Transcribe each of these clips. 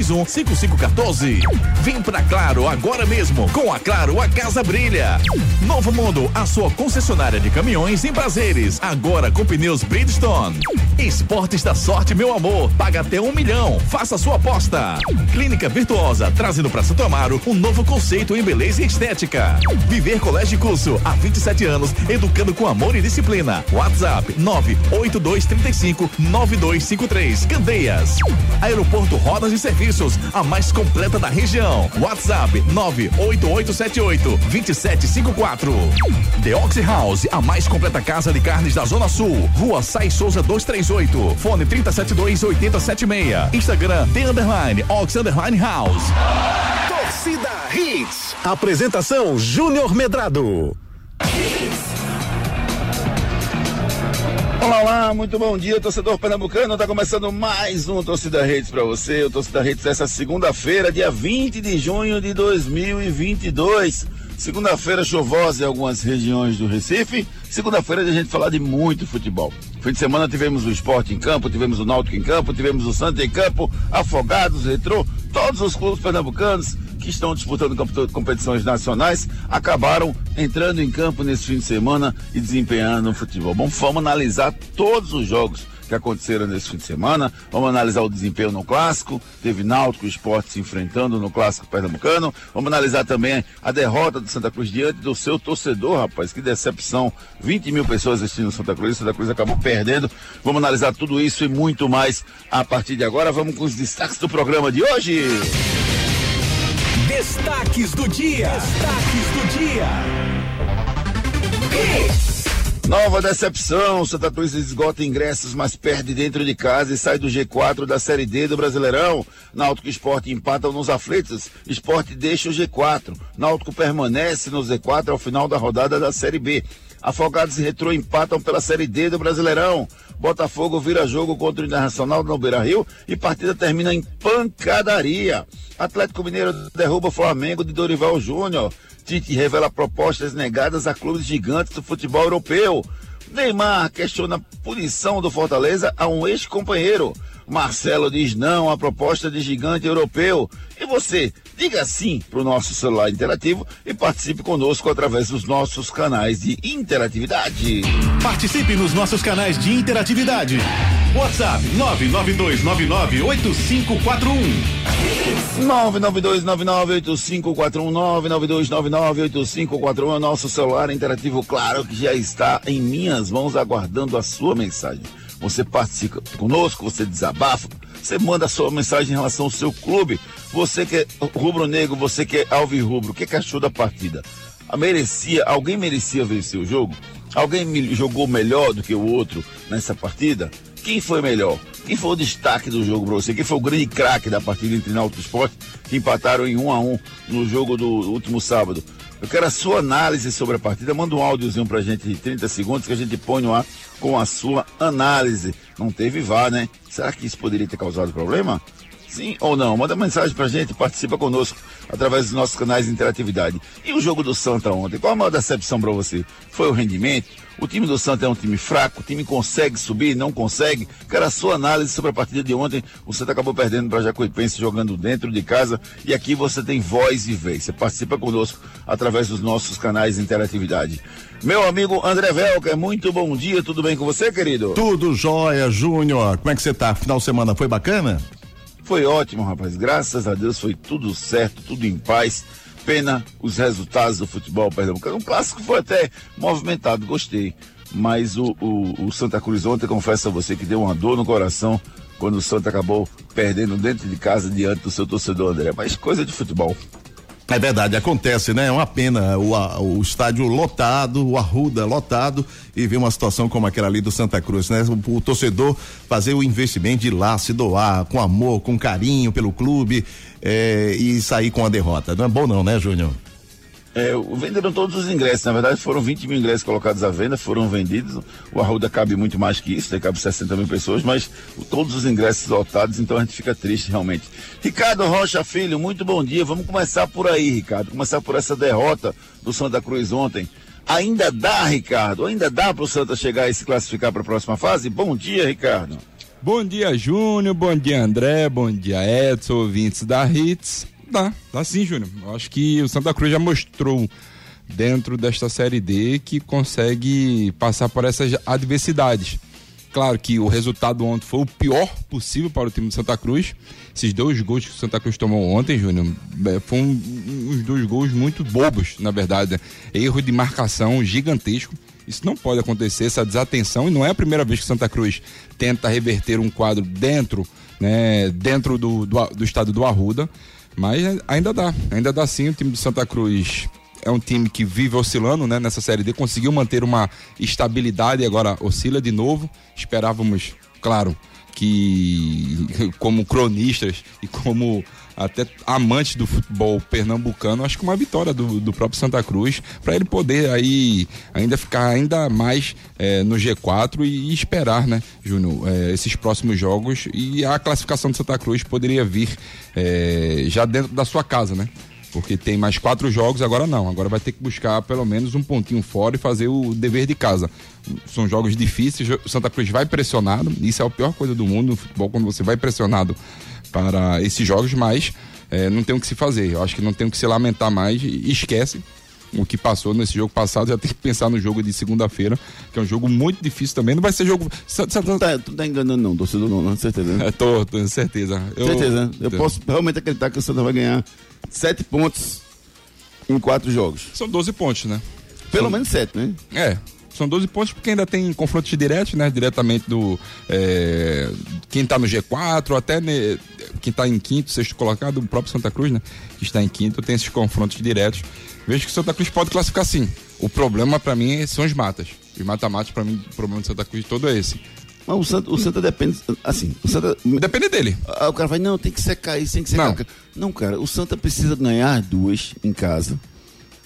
3221 5514. Vem pra Claro agora mesmo. Com a Claro, a casa brilha. Novo Mundo, a sua concessionária de caminhões em prazeres. Agora com pneus Bridgestone. Esportes da sorte, meu amor. Paga até um milhão. Faça sua aposta. Clínica Virtuosa, trazendo para Santo Amaro um novo conceito em beleza e estética. Viver Colégio Curso, há 27 anos, educando com amor e disciplina. WhatsApp 98235 9253. Candeias. Aeroporto Rodas e Serviços, a mais completa da região. WhatsApp 98878 2754. The Oxy House, a mais completa casa de carnes da Zona Sul. Rua Sai Souza 238. Fone 372 8076. Instagram The Underline Ox Underline House. Torcida Hits. Apresentação Júnior Medrado. Olá, olá, muito bom dia, torcedor pernambucano. Tá começando mais um Torcida Redes para você. O Torcida Redes dessa segunda-feira, dia 20 de junho de 2022. Segunda-feira chuvosa em algumas regiões do Recife. Segunda-feira a gente falar de muito futebol. Fim de semana tivemos o esporte em campo, tivemos o Náutico em campo, tivemos o Santa em campo, Afogados, Retrô, todos os clubes pernambucanos que estão disputando competições nacionais acabaram entrando em campo nesse fim de semana e desempenhando futebol. Bom, vamos analisar todos os jogos que aconteceram nesse fim de semana. Vamos analisar o desempenho no clássico. Teve Náutico e Esporte se enfrentando no clássico pernambucano. Vamos analisar também a derrota do Santa Cruz diante do seu torcedor, rapaz. Que decepção. 20 mil pessoas assistindo Santa Cruz. Santa Cruz acabou perdendo. Vamos analisar tudo isso e muito mais a partir de agora. Vamos com os destaques do programa de hoje. Destaques do dia. Destaques do dia. Nova decepção, Santa Cruz esgota ingressos, mas perde dentro de casa e sai do G4 da Série D do Brasileirão. Náutico e Esporte empatam nos aflitos, Esporte deixa o G4. Náutico permanece no Z4 ao final da rodada da Série B. Afogados e Retrô empatam pela Série D do Brasileirão. Botafogo vira jogo contra o Internacional no Beira Rio e partida termina em pancadaria. Atlético Mineiro derruba o Flamengo de Dorival Júnior. Tite revela propostas negadas a clubes gigantes do futebol europeu. Neymar questiona punição do Fortaleza a um ex-companheiro. Marcelo diz não à proposta de gigante europeu. E você, diga sim para o nosso celular interativo e participe conosco através dos nossos canais de interatividade. Participe nos nossos canais de interatividade. WhatsApp 992998541. 992998541 é o nosso celular interativo, claro que já está em minhas mãos aguardando a sua mensagem. Você participa conosco, você desabafa, você manda a sua mensagem em relação ao seu clube. Você que é rubro-negro, você que é alvirrubro, o que, que achou da partida? A merecia, alguém merecia vencer o jogo? Alguém jogou melhor do que o outro nessa partida? Quem foi melhor? Quem foi o destaque do jogo para você? Quem foi o grande craque da partida entre Náutico Esporte que empataram em 1 um a 1 um no jogo do último sábado? Eu quero a sua análise sobre a partida. Manda um áudiozinho pra gente de 30 segundos que a gente põe no ar com a sua análise. Não teve VAR, né? Será que isso poderia ter causado problema? Sim ou não? Manda mensagem pra gente, participa conosco através dos nossos canais de interatividade. E o jogo do Santa ontem? Qual a maior decepção para você? Foi o rendimento? O time do Santa é um time fraco, o time consegue subir, não consegue. Quero a sua análise sobre a partida de ontem. O Santa acabou perdendo para Jacuipense jogando dentro de casa. E aqui você tem voz e vez. Você participa conosco através dos nossos canais de interatividade. Meu amigo André Velker, muito bom dia. Tudo bem com você, querido? Tudo jóia, Júnior. Como é que você tá? Final de semana foi bacana? Foi ótimo, rapaz. Graças a Deus foi tudo certo, tudo em paz. Pena os resultados do futebol pernambucano. O clássico foi até movimentado, gostei. Mas o, o, o Santa Cruz ontem, confesso a você que deu uma dor no coração quando o Santa acabou perdendo dentro de casa diante do seu torcedor, André. Mas coisa de futebol. É verdade, acontece, né? É uma pena o, a, o estádio lotado, o Arruda lotado e ver uma situação como aquela ali do Santa Cruz, né? O, o, torcedor fazer o investimento de ir lá, se doar com amor, com carinho pelo clube é, e sair com a derrota. Não é bom não, né, Júnior? É, venderam todos os ingressos, na verdade foram 20 mil ingressos colocados à venda, foram vendidos. O Arruda cabe muito mais que isso, cabe 60 mil pessoas, mas todos os ingressos lotados, então a gente fica triste realmente. Ricardo Rocha Filho, muito bom dia. Vamos começar por aí, Ricardo. Começar por essa derrota do Santa Cruz ontem. Ainda dá, Ricardo? Ainda dá para o Santa chegar e se classificar para a próxima fase? Bom dia, Ricardo. Bom dia, Júnior. Bom dia, André. Bom dia, Edson, ouvintes da Hits. Dá, dá sim, Júnior. Eu acho que o Santa Cruz já mostrou dentro desta Série D que consegue passar por essas adversidades. Claro que o resultado ontem foi o pior possível para o time do Santa Cruz. Esses dois gols que o Santa Cruz tomou ontem, Júnior, é, foram uns dois gols muito bobos, na verdade. Erro de marcação gigantesco. Isso não pode acontecer, essa desatenção, e não é a primeira vez que o Santa Cruz tenta reverter um quadro dentro, né, dentro do, do, do estado do Arruda. Mas ainda dá, ainda dá sim. O time do Santa Cruz é um time que vive oscilando né, nessa Série D, conseguiu manter uma estabilidade e agora oscila de novo. Esperávamos, claro, que como cronistas e como até amantes do futebol pernambucano, acho que uma vitória do, do próprio Santa Cruz para ele poder aí ainda ficar ainda mais é, no G4 e, e, esperar, né, Júnior, é, esses próximos jogos e a classificação do Santa Cruz poderia vir é, já dentro da sua casa, né? Porque tem mais quatro jogos, agora não. Agora vai ter que buscar pelo menos um pontinho fora e fazer o dever de casa. São jogos difíceis, o Santa Cruz vai pressionado, isso é a pior coisa do mundo no futebol, quando você vai pressionado para esses jogos, mas é, não tem o que se fazer. Eu acho que não tem o que se lamentar mais e esquece o que passou nesse jogo passado, já tem que pensar no jogo de segunda-feira, que é um jogo muito difícil também. Não vai ser jogo. Você tá, tu tá enganando, não, torcedor, não, não, certeza. Né? É, tô, tô, certeza. Eu, certeza. Né? Eu posso realmente acreditar que o Santa vai ganhar sete pontos em quatro jogos. São 12 pontos, né? Pelo São... menos sete, né? É. São 12 pontos porque ainda tem confrontos diretos, né? Diretamente do. É, quem tá no G4, até ne, quem tá em quinto, sexto colocado, o próprio Santa Cruz, né? Que está em quinto, tem esses confrontos diretos. Vejo que o Santa Cruz pode classificar sim. O problema para mim são os matas. Os mata-matas, para mim, o problema do Santa Cruz todo é esse. Mas o Santa, o Santa depende. Assim, o Santa. Depende dele. Ah, o cara vai, não, tem que secar isso, tem que secar. Não. não, cara, o Santa precisa ganhar duas em casa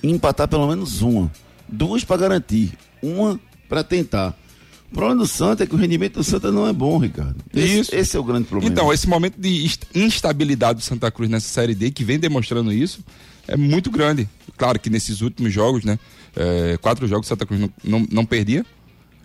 e empatar pelo menos uma. Duas para garantir, uma para tentar. O problema do Santa é que o rendimento do Santa não é bom, Ricardo. Esse, isso. esse é o grande problema. Então, esse momento de instabilidade do Santa Cruz nessa Série D, que vem demonstrando isso, é muito grande. Claro que nesses últimos jogos, né? É, quatro jogos Santa Cruz não, não, não perdia.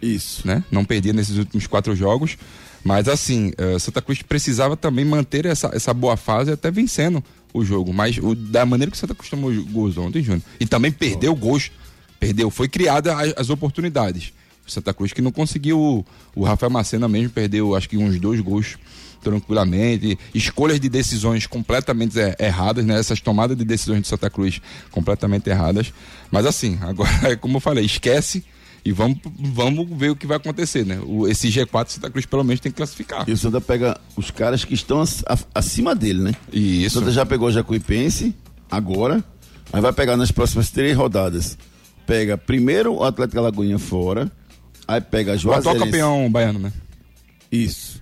Isso. Né? Não perdia nesses últimos quatro jogos. Mas assim, uh, Santa Cruz precisava também manter essa, essa boa fase até vencendo o jogo. Mas o, da maneira que o Santa Cruz tomou gols ontem, Júnior. E também perdeu gols. Perdeu. Foi criada as, as oportunidades. Santa Cruz que não conseguiu. O, o Rafael Macena mesmo perdeu, acho que uns dois gols tranquilamente. Escolhas de decisões completamente erradas, né? Essas tomadas de decisões de Santa Cruz completamente erradas. Mas assim, agora, como eu falei, esquece e vamos, vamos ver o que vai acontecer, né? O, esse G4 Santa Cruz pelo menos tem que classificar. E o Santa pega os caras que estão acima dele, né? Isso. O Santa já pegou o Jacuipense, agora, aí vai pegar nas próximas três rodadas. Pega primeiro o Atlético Alagoinha fora, aí pega Juazeirense. O atual campeão baiano, né? Isso.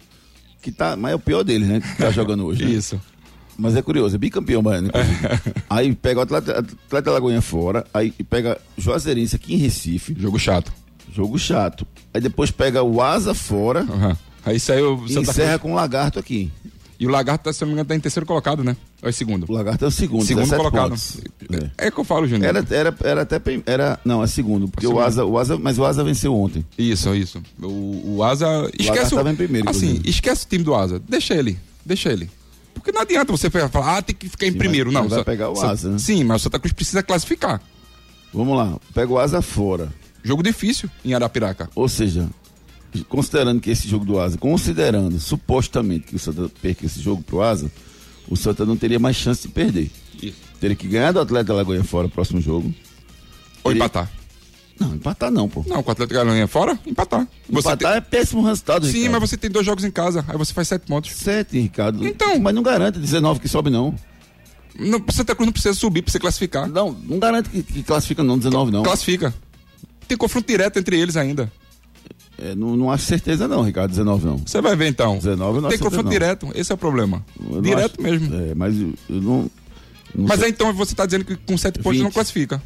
Que tá, mas é o pior deles, né? Que tá jogando hoje. Né? Isso. Mas é curioso, é bicampeão baiano. aí pega o Atleta, Atleta Lagoinha fora, aí pega Juazeirense aqui em Recife. Jogo chato. Jogo chato. Aí depois pega o Asa fora. Uhum. Aí saiu. E encerra Cruz. com o Lagarto aqui. E o Lagarto, se não me engano, tá em terceiro colocado, né? Ou é segundo? O Lagarto é o segundo. Segundo colocado. É. é. que eu falo, Júnior. Era, era, era até. Era, não, é segundo. Porque o Asa, o Asa. Mas o Asa venceu ontem. Isso, isso. O, o Asa. Esquece o. Tava em primeiro, assim, inclusive. esquece o time do Asa. Deixa ele. Deixa ele. Porque não adianta você falar, ah, tem que ficar em sim, primeiro. Não, vai pegar o Asa, né? Sim, mas o Santa Cruz precisa classificar. Vamos lá, pega o Asa fora. Jogo difícil em Arapiraca. Ou seja, considerando que esse jogo do Asa, considerando supostamente que o Santa perca esse jogo pro Asa, o Santa não teria mais chance de perder. Isso. Teria que ganhar do Atlético Lagoinha fora o próximo jogo. Ou teria... empatar. Não, empatar não, pô. Não, com o Atlético Alagoinha fora, empatar. Você empatar tem... é péssimo resultado, Sim, Ricardo. mas você tem dois jogos em casa, aí você faz sete pontos. Sete, Ricardo. Então. Mas não garante 19 que sobe, não. Não, Santa Cruz não precisa subir pra você classificar. Não, não garante que, que classifica não, 19 não. Classifica. Tem confronto direto entre eles ainda. É, não, não acho certeza não, Ricardo, 19 não. Você vai ver então. 19 não Tem confronto não. direto, esse é o problema. Direto acho, mesmo. É, mas eu, eu não, não. Mas aí então você tá dizendo que com 7 pontos não classifica.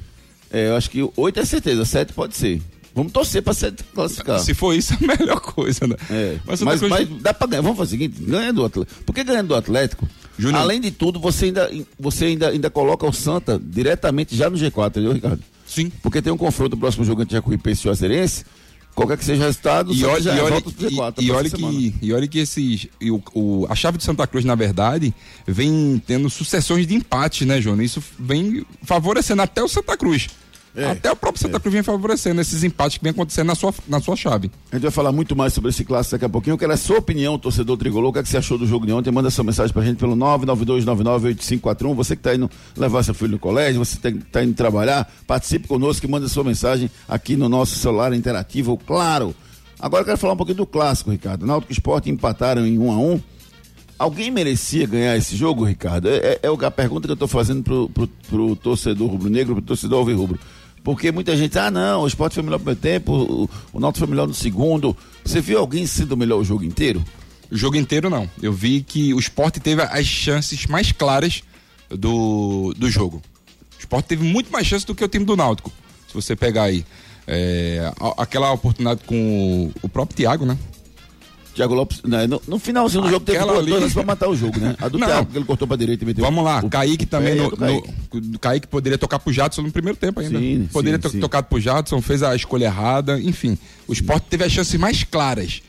É, eu acho que 8 é certeza, 7 pode ser. Vamos torcer pra ser classificar. Se for isso, é a melhor coisa, né? É. Mas, mas, mas dá pra ganhar. Vamos fazer o seguinte: ganha do Atlético. Porque ganhando do Atlético, Júnior. além de tudo, você ainda, você ainda, ainda coloca o Santa diretamente já no G4, entendeu, Ricardo? Sim. Porque tem um confronto no próximo jogo entre Jacuipense e Juazeirense, qualquer que seja o resultado, E olha, já e olha, volta pro Z4 e, e olha que, e olha que esses. e o, o- a chave de Santa Cruz, na verdade, vem tendo sucessões de empates, né, Júnior? Isso vem favorecendo até o Santa Cruz. É, até o próprio Santa Cruz vem favorecendo esses empates que vem acontecendo na sua, na sua chave. A gente vai falar muito mais sobre esse clássico daqui a pouquinho. Eu quero a sua opinião, torcedor tricolor. O que, é que você achou do jogo de ontem? Manda sua mensagem pra gente pelo 992998541. Você que tá indo levar seu filho no colégio, você tem- tá indo trabalhar, participe conosco e manda sua mensagem aqui no nosso celular interativo, claro. Agora eu quero falar um pouquinho do clássico, Ricardo. Náutico e Sport empataram em 1 a 1 Alguém merecia ganhar esse jogo, Ricardo? É, é- é o- a pergunta que eu estou fazendo pro, pro, pro torcedor rubro-negro, pro torcedor alvirrubro. Porque muita gente, ah não, o esporte foi melhor no primeiro tempo, o, o Náutico foi melhor no segundo. Você viu alguém sendo melhor o jogo inteiro? O jogo inteiro não. Eu vi que o esporte teve as chances mais claras do, do jogo. O esporte teve muito mais chances do que o time do Náutico. Se você pegar aí. é, aquela oportunidade com o próprio Thiago, né? Thiago Lopes, né, no, no finalzinho do jogo teve duas ali- chances pra matar o jogo, né? A do Não. Thiago, que ele cortou pra direita e meteu. Vamos lá, o- Kaique o também no, Kaique. no- Kaique poderia tocar pro Jadson no primeiro tempo ainda. Sim, poderia sim, ter sim. tocado pro Jadson, fez a escolha errada, enfim. O esporte teve as chances mais claras.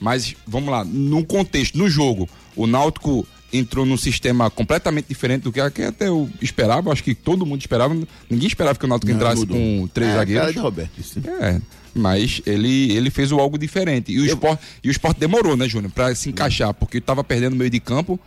Mas, vamos lá, no contexto, no jogo, o Náutico entrou num sistema completamente diferente do que até eu esperava, acho que todo mundo esperava. Ninguém esperava que o Náutico entrasse mudou. com três é, zagueiros. Cara de Roberto, isso. É, mas ele, ele fez o algo diferente. E o, esporte, e o esporte demorou, né, Júnior, pra se encaixar, porque estava perdendo meio de campo.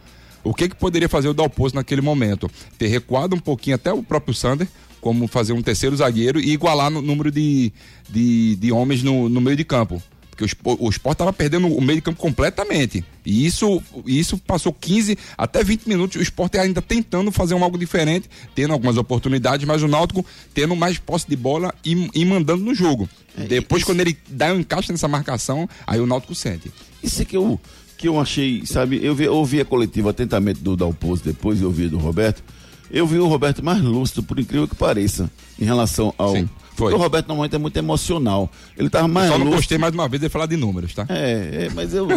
O que que poderia fazer o Dalpozo naquele momento? Ter recuado um pouquinho até o próprio Sander, como fazer um terceiro zagueiro e igualar no número de, de, de homens no, no meio de campo. O, Spo- o Sport estava perdendo o meio de campo completamente. E isso, isso passou 15 até 20 minutos. O Sport ainda tentando fazer um algo diferente, tendo algumas oportunidades, mas o Náutico tendo mais posse de bola e, e mandando no jogo. Depois, quando ele dá um encaixe nessa marcação, aí o Náutico sente. Isso é que eu, que eu achei, sabe, eu, vi, eu ouvi a coletiva atentamente do Dalpozo, depois eu ouvi do Roberto. Eu vi o Roberto mais lúcido, por incrível que pareça, em relação ao. Sim, foi. O Roberto normalmente é muito emocional. Ele tava mais Só não lúcido. gostei mais uma vez de falar de números, tá? É, é, mas eu,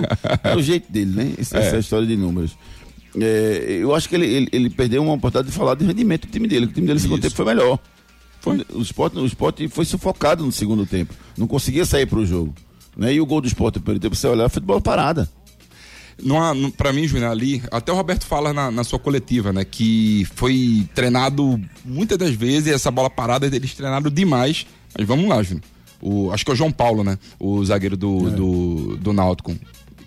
é o jeito dele, né? Essa, essa história de números. É, eu acho que ele, ele, ele perdeu uma oportunidade de falar de rendimento do time dele. O time dele no segundo tempo foi melhor. Foi. O esporte, o esporte foi sufocado no segundo tempo. Não conseguia sair pro jogo. Né? E o gol do esporte no primeiro tempo, você olhar, foi de bola parada. Não há- não- pra mim, Júnior, ali, até o Roberto fala na, na sua coletiva, né? Que foi treinado muitas das vezes, essa bola parada, eles treinaram demais. Mas vamos lá, Júnior. O, acho que é o João Paulo, né? O zagueiro do, do, do Náutico.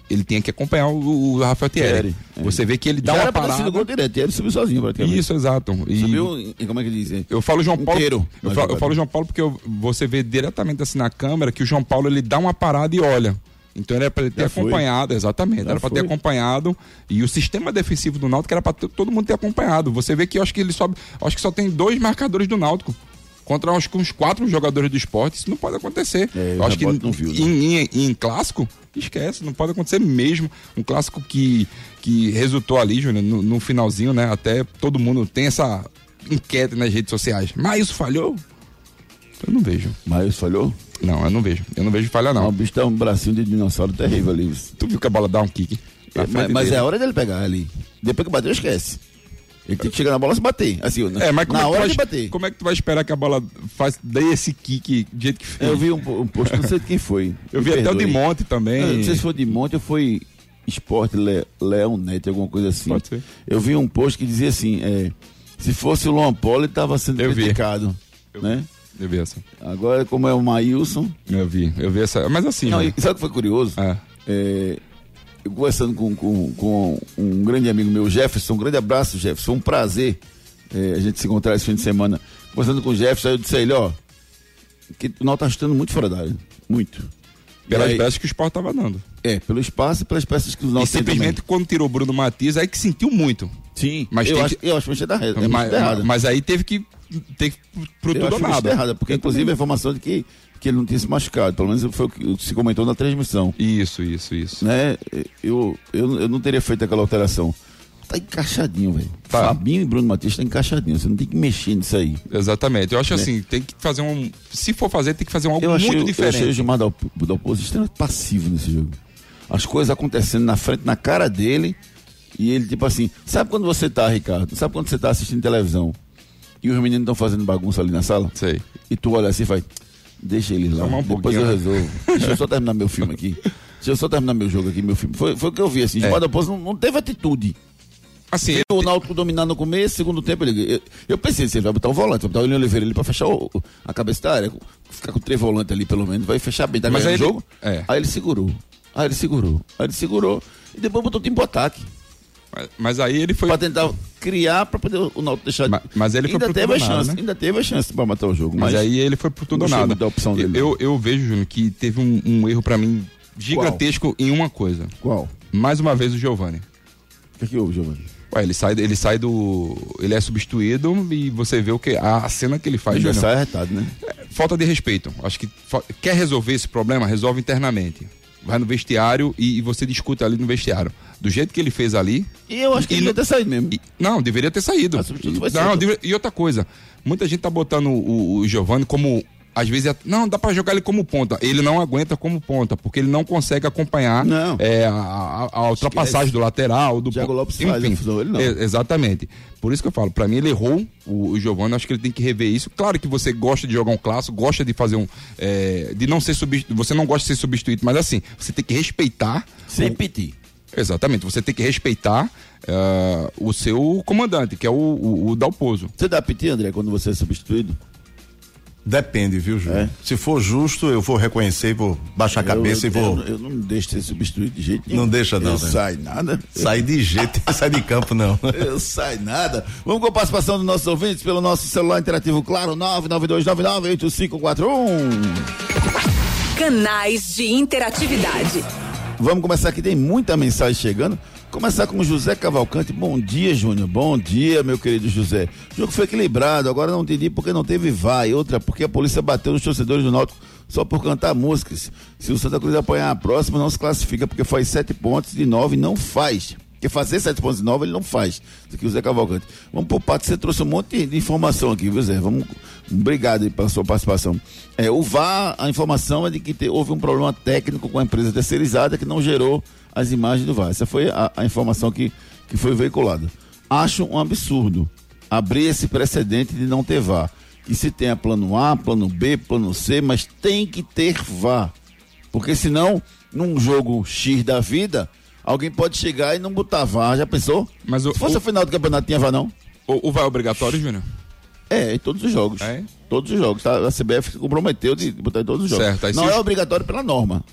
Ele tinha que acompanhar o, o Rafael Thierry. É. Você vê que ele dá Já uma era parada. gol direto. E ele subiu sozinho, praticamente. Isso, exato. E Subiu, em- como é que diz? eu falo João Paulo. Inteiro, eu, falo, eu falo João Paulo porque eu- você vê diretamente assim na câmera que o João Paulo ele dá uma parada e olha. Então era para ele ter foi. acompanhado, exatamente. Já era para ter acompanhado. E o sistema defensivo do Náutico era para todo mundo ter acompanhado. Você vê que eu acho que ele sobe. Acho que só tem dois marcadores do Náutico. Contra acho que uns quatro jogadores do esporte, isso não pode acontecer. É, eu acho que não viu, né? em, em- em clássico, esquece, não pode acontecer mesmo. Um clássico que, que resultou ali, Júnior, no, no finalzinho, né? Até todo mundo tem essa enquete nas redes sociais. Mas isso falhou? Eu não vejo. Mas falhou. Não, eu não vejo. Eu não vejo falha, Não. não. O bicho tá um bracinho de dinossauro terrível ali. Tu viu que a bola dá um kick? É, mas mas é a hora dele pegar ali. Depois que bateu, esquece. Ele tem que chegar na bola e se bater. Assim, É, mas como, na é hora vai, de bater. como é que tu vai esperar que a bola faz, dê esse kick do jeito que fez? Eu vi um, um post, não sei de quem foi. Eu vi até o perdoe. de Monte também. Eu Não sei se foi de Monte ou foi Esporte Le, Leão alguma coisa assim. Pode ser. Eu vi um post que dizia assim: é, se fosse o Luan Poli, estava sendo Eu vi. criticado. Né? Eu vi essa. Agora, como é o Maílson. Eu vi, eu vi essa. Mas assim. Não, né? sabe o que foi curioso? É. É, eu conversando com, com, com um grande amigo meu, Jefferson, um grande abraço, Jefferson. Foi um prazer é, a gente se encontrar esse fim de semana. Conversando com o Jefferson, aí eu disse a ele, ó, que o Nó tá chutando muito fora da área. Muito. Pelas E peças que o Sport tava dando. É, pelo espaço e pelas peças que os E nossos simplesmente quando tirou o Bruno Matias, aí que sentiu muito. Sim, Mas eu, acho, que- eu acho que a mexida é mas, mas, errada. mas aí teve que. Teve pro- eu tudo ou a nada. errada, porque Eu inclusive a também. informação de que, que ele não tinha se machucado. Pelo menos foi o que se comentou na transmissão. Isso, isso, isso. né? Eu, eu, eu não teria feito aquela alteração. Tá encaixadinho, velho. Tá. Fabinho e Bruno Matias tá encaixadinho. Você não tem que mexer nisso aí. Exatamente. Eu acho assim, tem que fazer um. Se for fazer, tem que fazer um algo Eu achei, muito eu achei o diferente. Gilmar da, da oposição extremamente passivo nesse jogo. As coisas acontecendo na frente, na cara dele. E ele, tipo assim, sabe quando você tá, Ricardo? Sabe quando você tá assistindo televisão e os meninos estão fazendo bagunça ali na sala? Sei. E tu olha assim e faz. Deixa ele lá. Um Depois eu pouquinho, né? resolvo. Deixa eu só terminar meu filme aqui. Deixa eu só terminar meu jogo aqui, meu filme. Foi, foi o que eu vi, assim. É. Gilmar Dalpozo não, não teve atitude. Assim, Viu o Náutico dominar no começo, segundo tempo, ele, eu, eu pensei, se ele vai botar o volante, vai botar o William Oliveira ali pra fechar o- a cabeça da área, ficar com três volantes ali pelo menos, vai fechar bem, tá Mas aí ele- jogo. é. Aí ele segurou. Aí ele segurou. Aí ele segurou. E depois botou o time pro ataque. mas, mas aí ele foi. Pra tentar criar, pra poder o Náutico deixar. Mas- mas ele foi ainda pro teve a tudo chance, né? ainda teve a chance pra matar o jogo. Mas, Mas, aí ele foi por tudo ou nada. da opção dele, eu, eu vejo, Júnior, que teve um, um erro pra mim gigantesco em uma coisa. Qual? Mais uma vez o Giovani. O que, que houve, Giovanni? Ué, ele sai, ele sai do. Ele é substituído e você vê o que. A, a cena que ele faz, Júnior. sai arretado, né? Falta de respeito. Acho que quer resolver esse problema, resolve internamente. Vai no vestiário e, e você discute ali no vestiário. Do jeito que ele fez ali. E eu acho que ele não- devia ter saído mesmo. e- não, deveria ter saído. A ser não, outro. deve- e outra coisa, muita gente tá botando o, o Giovanni como. Às vezes, é- não, dá pra jogar ele como ponta. Ele não aguenta como ponta, porque ele não consegue acompanhar Não. é, a, a- ultrapassagem do lateral, do Thiago Lopes faz a função, ele não. Exatamente. Por isso que eu falo, pra mim ele errou o, o Giovanni, acho que ele tem que rever isso. Claro que você gosta de jogar um clássico, gosta de fazer um. é, de não ser substituído. Você não gosta de ser substituído, mas assim, você tem que respeitar. Sem o- pedir. Exatamente, você tem que respeitar eh, o seu comandante, que é o, o, o Dalpozo. Você dá piti, André, quando você é substituído? Depende, viu, Júlio? É. Se for justo, eu vou reconhecer, vou baixar a cabeça eu, e vou. Eu, eu não deixo de ser substituído de jeito nenhum. Não deixa, não, Eu né? sai nada. Sair de jeito, sair de campo, não. Eu sai nada. Vamos com a participação dos nossos ouvintes pelo nosso celular interativo, claro, 992998551. Canais de interatividade. Vamos começar aqui, tem muita mensagem chegando. Começar com José Cavalcante. Bom dia, Júnior. Bom dia, meu querido José. O jogo foi equilibrado, agora não entendi porque não teve vai. Outra, porque a polícia bateu nos torcedores do Náutico só por cantar músicas. Se o Santa Cruz apanhar a próxima, não se classifica, porque faz sete pontos de nove não faz. Porque fazer sete pontos de nove ele não faz. Isso aqui o Zé Cavalcante. Vamos pro pato, você trouxe um monte de informação aqui, viu, Zé? Vamos. Obrigado pela sua participação. É, o VAR, a informação é de que te- houve um problema técnico com a empresa terceirizada que não gerou as imagens do VAR. Essa foi a, a informação que, que foi veiculada. Acho um absurdo abrir esse precedente de não ter VAR. Que se tenha plano A, plano B, plano C, mas tem que ter VAR. Porque senão, num jogo X da vida, alguém pode chegar e não botar VAR. Já pensou? Mas o- se fosse o- o final do campeonato, tinha VAR não? O, o vai obrigatório, Júnior? É, em todos os jogos. É? Todos os jogos. Tá? A CBF se comprometeu de botar em todos os jogos. Certo, não é os- obrigatório pela norma.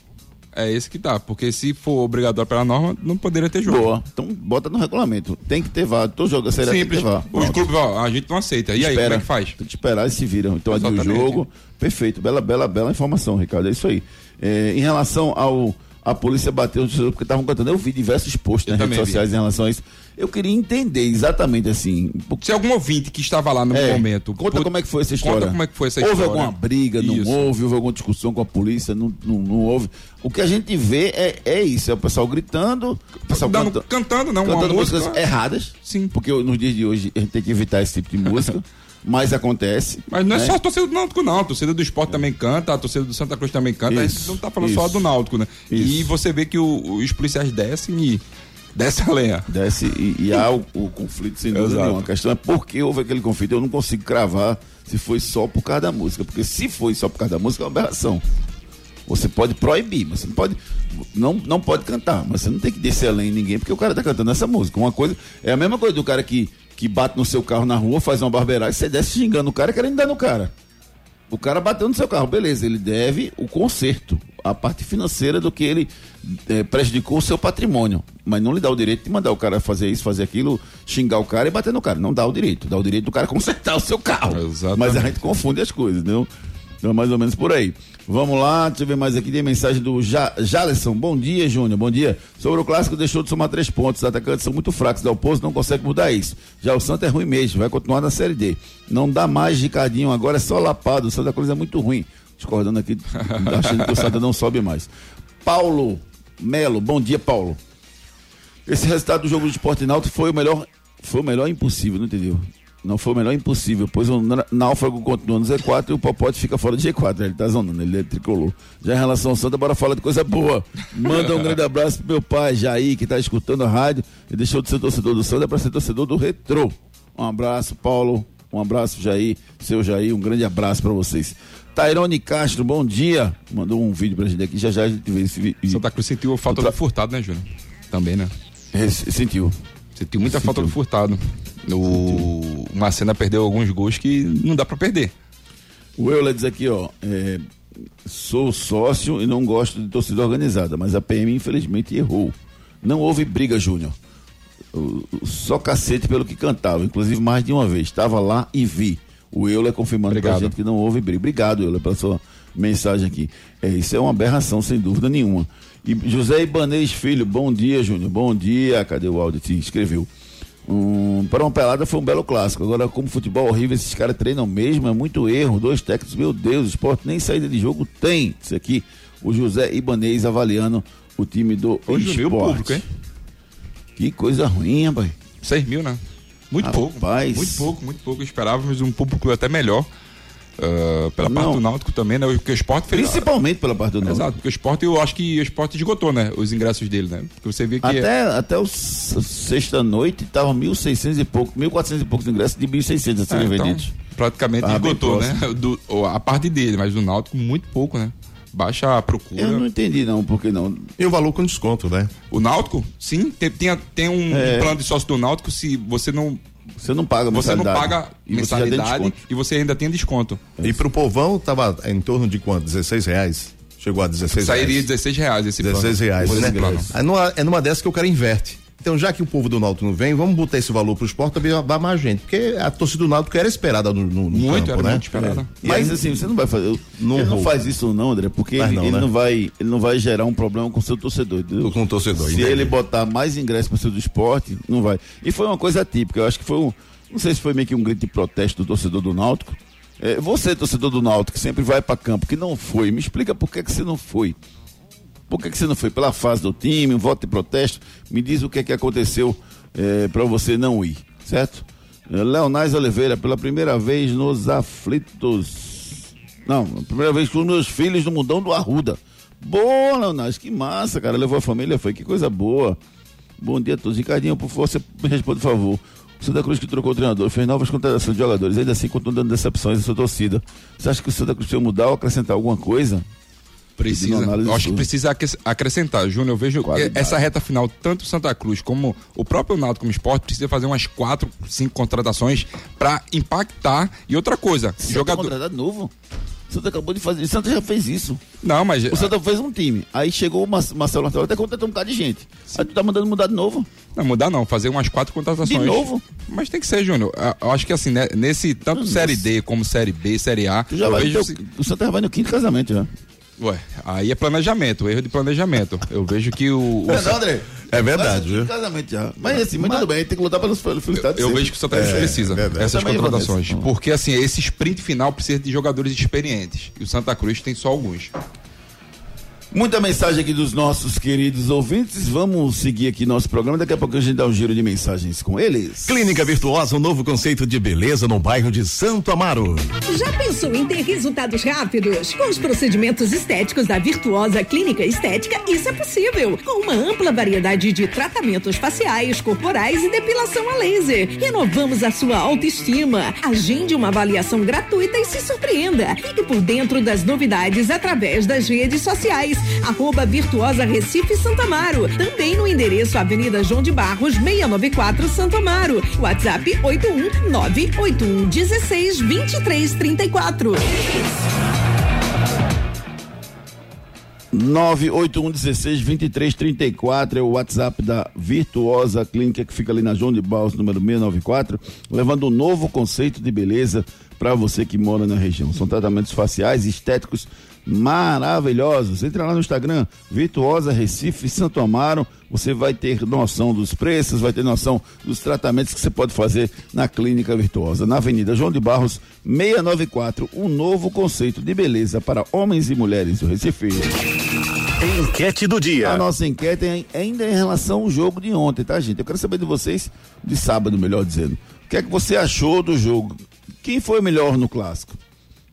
É esse que tá, porque se for obrigatório pela norma, não poderia ter jogo. Boa. Então bota no regulamento. Tem que ter VAR. Todo jogo A tem que ter. VAR. Os clubes, ó, a gente não aceita. E aí, como é que faz? Tem que esperar e se viram. Então, adiu o Exatamente. jogo. Perfeito. Bela, bela, bela informação, Ricardo. É isso aí. É, em relação ao. A polícia bateu no torcedor porque estavam cantando. Eu vi diversos posts Eu nas redes também vi. sociais em relação a isso. Eu queria entender exatamente assim. porque- Se algum ouvinte que estava lá no É, momento. Conta como é que foi essa história. Conta como é que foi essa houve história. alguma briga, não Isso. houve? Houve alguma discussão com a polícia? Não, não, não houve. O que a gente vê é, é isso: é o pessoal gritando, o pessoal Dando- canta- cantando, não, cantando música. músicas erradas. Sim. Porque nos dias de hoje a gente tem que evitar esse tipo de música. mas acontece. Mas não é né? só a torcida do Náutico, não. A torcida do esporte também canta, a torcida do Santa Cruz também canta. Isso, a gente não tá falando isso. só do Náutico, né? E Isso. você vê que o- os policiais descem e desce a lenha. Desce e, e há o, o conflito sem dúvida Exato. nenhuma. A questão é por que houve aquele conflito. Eu não consigo cravar se foi só por causa da música. Porque se foi só por causa da música, é uma aberração. Você pode proibir, mas você não pode. Não, não pode cantar, mas você não tem que descer além de ninguém, porque o cara tá cantando essa música. Uma coisa. É a mesma coisa do cara que, que bate no seu carro na rua, faz uma barbeiragem, você desce xingando o cara querendo dar no cara. O cara bateu no seu carro, beleza, ele deve o conserto, a parte financeira do que ele eh, prejudicou o seu patrimônio. Mas não lhe dá o direito de mandar o cara fazer isso, fazer aquilo, xingar o cara e bater no cara. Não dá o direito. Dá o direito do cara consertar o seu carro. Exatamente. Mas a gente confunde as coisas, entendeu? Então mais ou menos por aí. Vamos lá, deixa eu ver mais aqui. Tem mensagem do ja Jaleson. Bom dia, Júnior. Bom dia. Sobre o clássico, deixou de somar três pontos. Os atacantes são muito fracos. Da oposto não consegue mudar isso. Já o Santa é ruim mesmo. Vai continuar na Série D. Não dá mais Ricardinho. Agora é só lapado. O Santa Cruz é muito ruim. Discordando aqui, achando que o Santa não sobe mais. Paulo Melo. Bom dia, Paulo. Esse resultado do jogo do Esporte Náutico foi o melhor, foi o melhor impossível, não entendeu? Não foi o melhor impossível, pois o Ná- Náufrago continua no Z4 e o Popote fica fora de G4, né? ele tá zonando, ele é tricolor. Já em relação ao Santa, bora falar de coisa boa. Manda um grande abraço pro meu pai, Jair, que tá escutando a rádio e deixou de ser torcedor do Santa para ser torcedor do Retrô. Um abraço, Paulo, Um abraço, Jair, seu Jair, um grande abraço para vocês. Tairone Castro, bom dia. Mandou um vídeo pra gente aqui, já já a gente vê esse vídeo. Santa Cruz sentiu a falta Outra- do Furtado, né, Júnior? Também, né? Sentiu. Sentiu muita Sentiu. falta do Furtado. O Macena perdeu alguns gols que não dá pra perder. O Euler diz aqui, ó, é, sou sócio e não gosto de torcida organizada, mas a PM infelizmente errou. Não houve briga, Júnior. Só cacete pelo que cantava, inclusive mais de uma vez. Estava lá e vi. O Euler confirmando pra Obrigado. gente que não houve briga. Obrigado, Euler, pela sua mensagem aqui. É, isso é uma aberração, sem dúvida nenhuma. E José Ibanez Filho, bom dia, Júnior. Bom dia. Cadê o áudio? Te escreveu. Hum, para uma pelada foi um belo clássico. Agora, como futebol horrível, esses caras treinam mesmo, é muito erro. Dois técnicos, meu Deus, o esporte nem saída de jogo tem. Isso aqui, o José Ibanez avaliando o time do Hoje esporte. o público, hein? Que coisa ruim, rapaz. 6 mil, né? Muito Rapaz. pouco. Muito pouco, muito pouco. Esperávamos um público até melhor. Ah, pela parte Não. do Náutico também, né? Porque o esporte fez. Principalmente pela parte do Náutico. Exato, porque o esporte, eu acho que o esporte esgotou, né? Os ingressos dele, né? Porque você vê que. Até, até o sexta-noite tava 1.600 e pouco, 1.400 e poucos ingressos de 1.600 a É, serem então, vendidos. praticamente Tava esgotou, né? Do- a parte dele, mas do Náutico, muito pouco, né? Baixa a procura. Eu não entendi não, porque não. E o valor com desconto, né? O Náutico, sim, tem, tem, tem um É. plano de sócio do Náutico, se você não, Você não paga você não mensalidade. paga E você já tem mensalidade desconto. e você ainda tem desconto. E pro povão tava em torno de quanto? 16 reais? Chegou a 16 Sairia reais. 16 reais esse plano. 16 reais, Esse né? plano. Aí numa- é numa dessas que o cara inverte. Então, já que o povo do Náutico não vem, vamos botar esse valor pro esporte também dá mais gente. Porque a torcida do Náutico era esperada no, no, no Muito, campo, era né? muito esperada. Mas assim, você não vai fazer. Não ele não faz isso não, André, porque Faz ele, não, ele né? não vai, ele não vai gerar um problema com o seu torcedor. entendeu? Com o torcedor, Se entendi. ele botar mais ingressos para o seu do esporte, não vai. E foi uma coisa típica. Eu acho que foi um. Não sei se foi meio que um grito de protesto do torcedor do Náutico. É, você, torcedor do Náutico, que sempre vai para campo, que não foi, me explica por que, que você não foi. Por que, que você não foi? Pela fase do time, um voto de protesto? Me diz o que é que aconteceu para você não ir, certo? Eh, Leonais Oliveira, pela primeira vez nos aflitos. Não, primeira vez com meus filhos no mundão do Arruda. Boa, Leonais, que massa, cara. Levou a família, foi. Que coisa boa. Bom dia a todos. Ricardinho, por favor, você me responde, por favor. O Santa Cruz que trocou o treinador, fez novas contratações de jogadores, ainda assim continua dando decepções à sua torcida. Você acha que o Santa Cruz precisa mudar ou acrescentar alguma coisa? Precisa. Eu acho que precisa acres- acrescentar. Júnior, eu vejo Qualidade. essa reta final, tanto Santa Cruz como o próprio Náutico como esporte, precisa fazer umas quatro, cinco contratações pra impactar. E outra coisa, Santa jogador. contratado novo. O Santa acabou de fazer. O Santa já fez isso. Não, mas. O Santa fez um time. Aí chegou o Mar- Marcelo Martelo, até contratou um bocado de gente. Aí tu tá mandando mudar de novo. Não, mudar não, fazer umas quatro contratações. De novo? Mas tem que ser, Júnior. Ah, Eu acho que assim, né, nesse tanto Nossa. Série D como Série B, Série A, Tu já vai vejo. ter o- o Santa já vai no quinto casamento já. Ué, aí é planejamento, erro de planejamento. Eu vejo que o. o Sa- André? É verdade, viu? casamento já. Mas assim, mas tudo bem, tem que lutar pelas felicidades. Eu sempre. vejo que o Santa Cruz precisa verdade. essas vou contratações. Porque, assim, esse sprint final precisa de jogadores experientes. E o Santa Cruz tem só alguns. Muita mensagem aqui dos nossos queridos ouvintes. Vamos seguir aqui nosso programa. Daqui a pouco a gente dá um giro de mensagens com eles. Clínica Virtuosa, um novo conceito de beleza no bairro de Santo Amaro. Já pensou em ter resultados rápidos? Com os procedimentos estéticos da Virtuosa Clínica Estética, isso é possível. Com uma ampla variedade de tratamentos faciais, corporais e depilação a laser. Renovamos a sua autoestima. Agende uma avaliação gratuita e se surpreenda. Fique por dentro das novidades através das redes sociais. Arroba Virtuosa Recife Santo Amaro. Também no endereço Avenida João de Barros, 694 Santo Amaro. WhatsApp 81981 16 23 34. 981162334 é o WhatsApp da Virtuosa Clínica que fica ali na João de Baus, número 694, levando um novo conceito de beleza para você que mora na região. São tratamentos faciais estéticos maravilhosos. Entra lá no Instagram, Virtuosa Recife Santo Amaro. Você vai ter noção dos preços, vai ter noção dos tratamentos que você pode fazer na Clínica Virtuosa, na Avenida João de Barros, 694. Um novo conceito de beleza para homens e mulheres do Recife. Enquete do dia. A nossa enquete é ainda em relação ao jogo de ontem, tá, gente? Eu quero saber de vocês, de sábado, melhor dizendo. O que é que você achou do jogo? Quem foi melhor no clássico?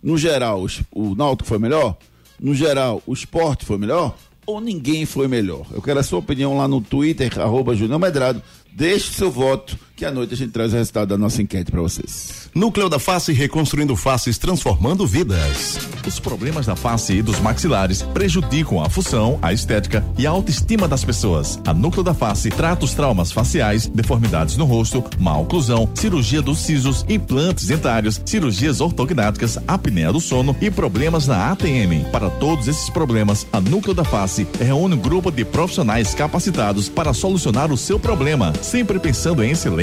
No geral, o Náutico foi melhor? No geral, o esporte foi melhor? Ou ninguém foi melhor? Eu quero a sua opinião lá no Twitter, arroba Junior Medrado. Deixe seu voto que à noite a gente traz o resultado da nossa enquete para vocês. Núcleo da Face reconstruindo faces, transformando vidas. Os problemas da face e dos maxilares prejudicam a função, a estética e a autoestima das pessoas. A Núcleo da Face trata os traumas faciais, deformidades no rosto, má oclusão, cirurgia dos sisos, implantes dentários, cirurgias ortognáticas, apneia do sono e problemas na ATM. Para todos esses problemas, a Núcleo da Face reúne um grupo de profissionais capacitados para solucionar o seu problema, sempre pensando em excelência,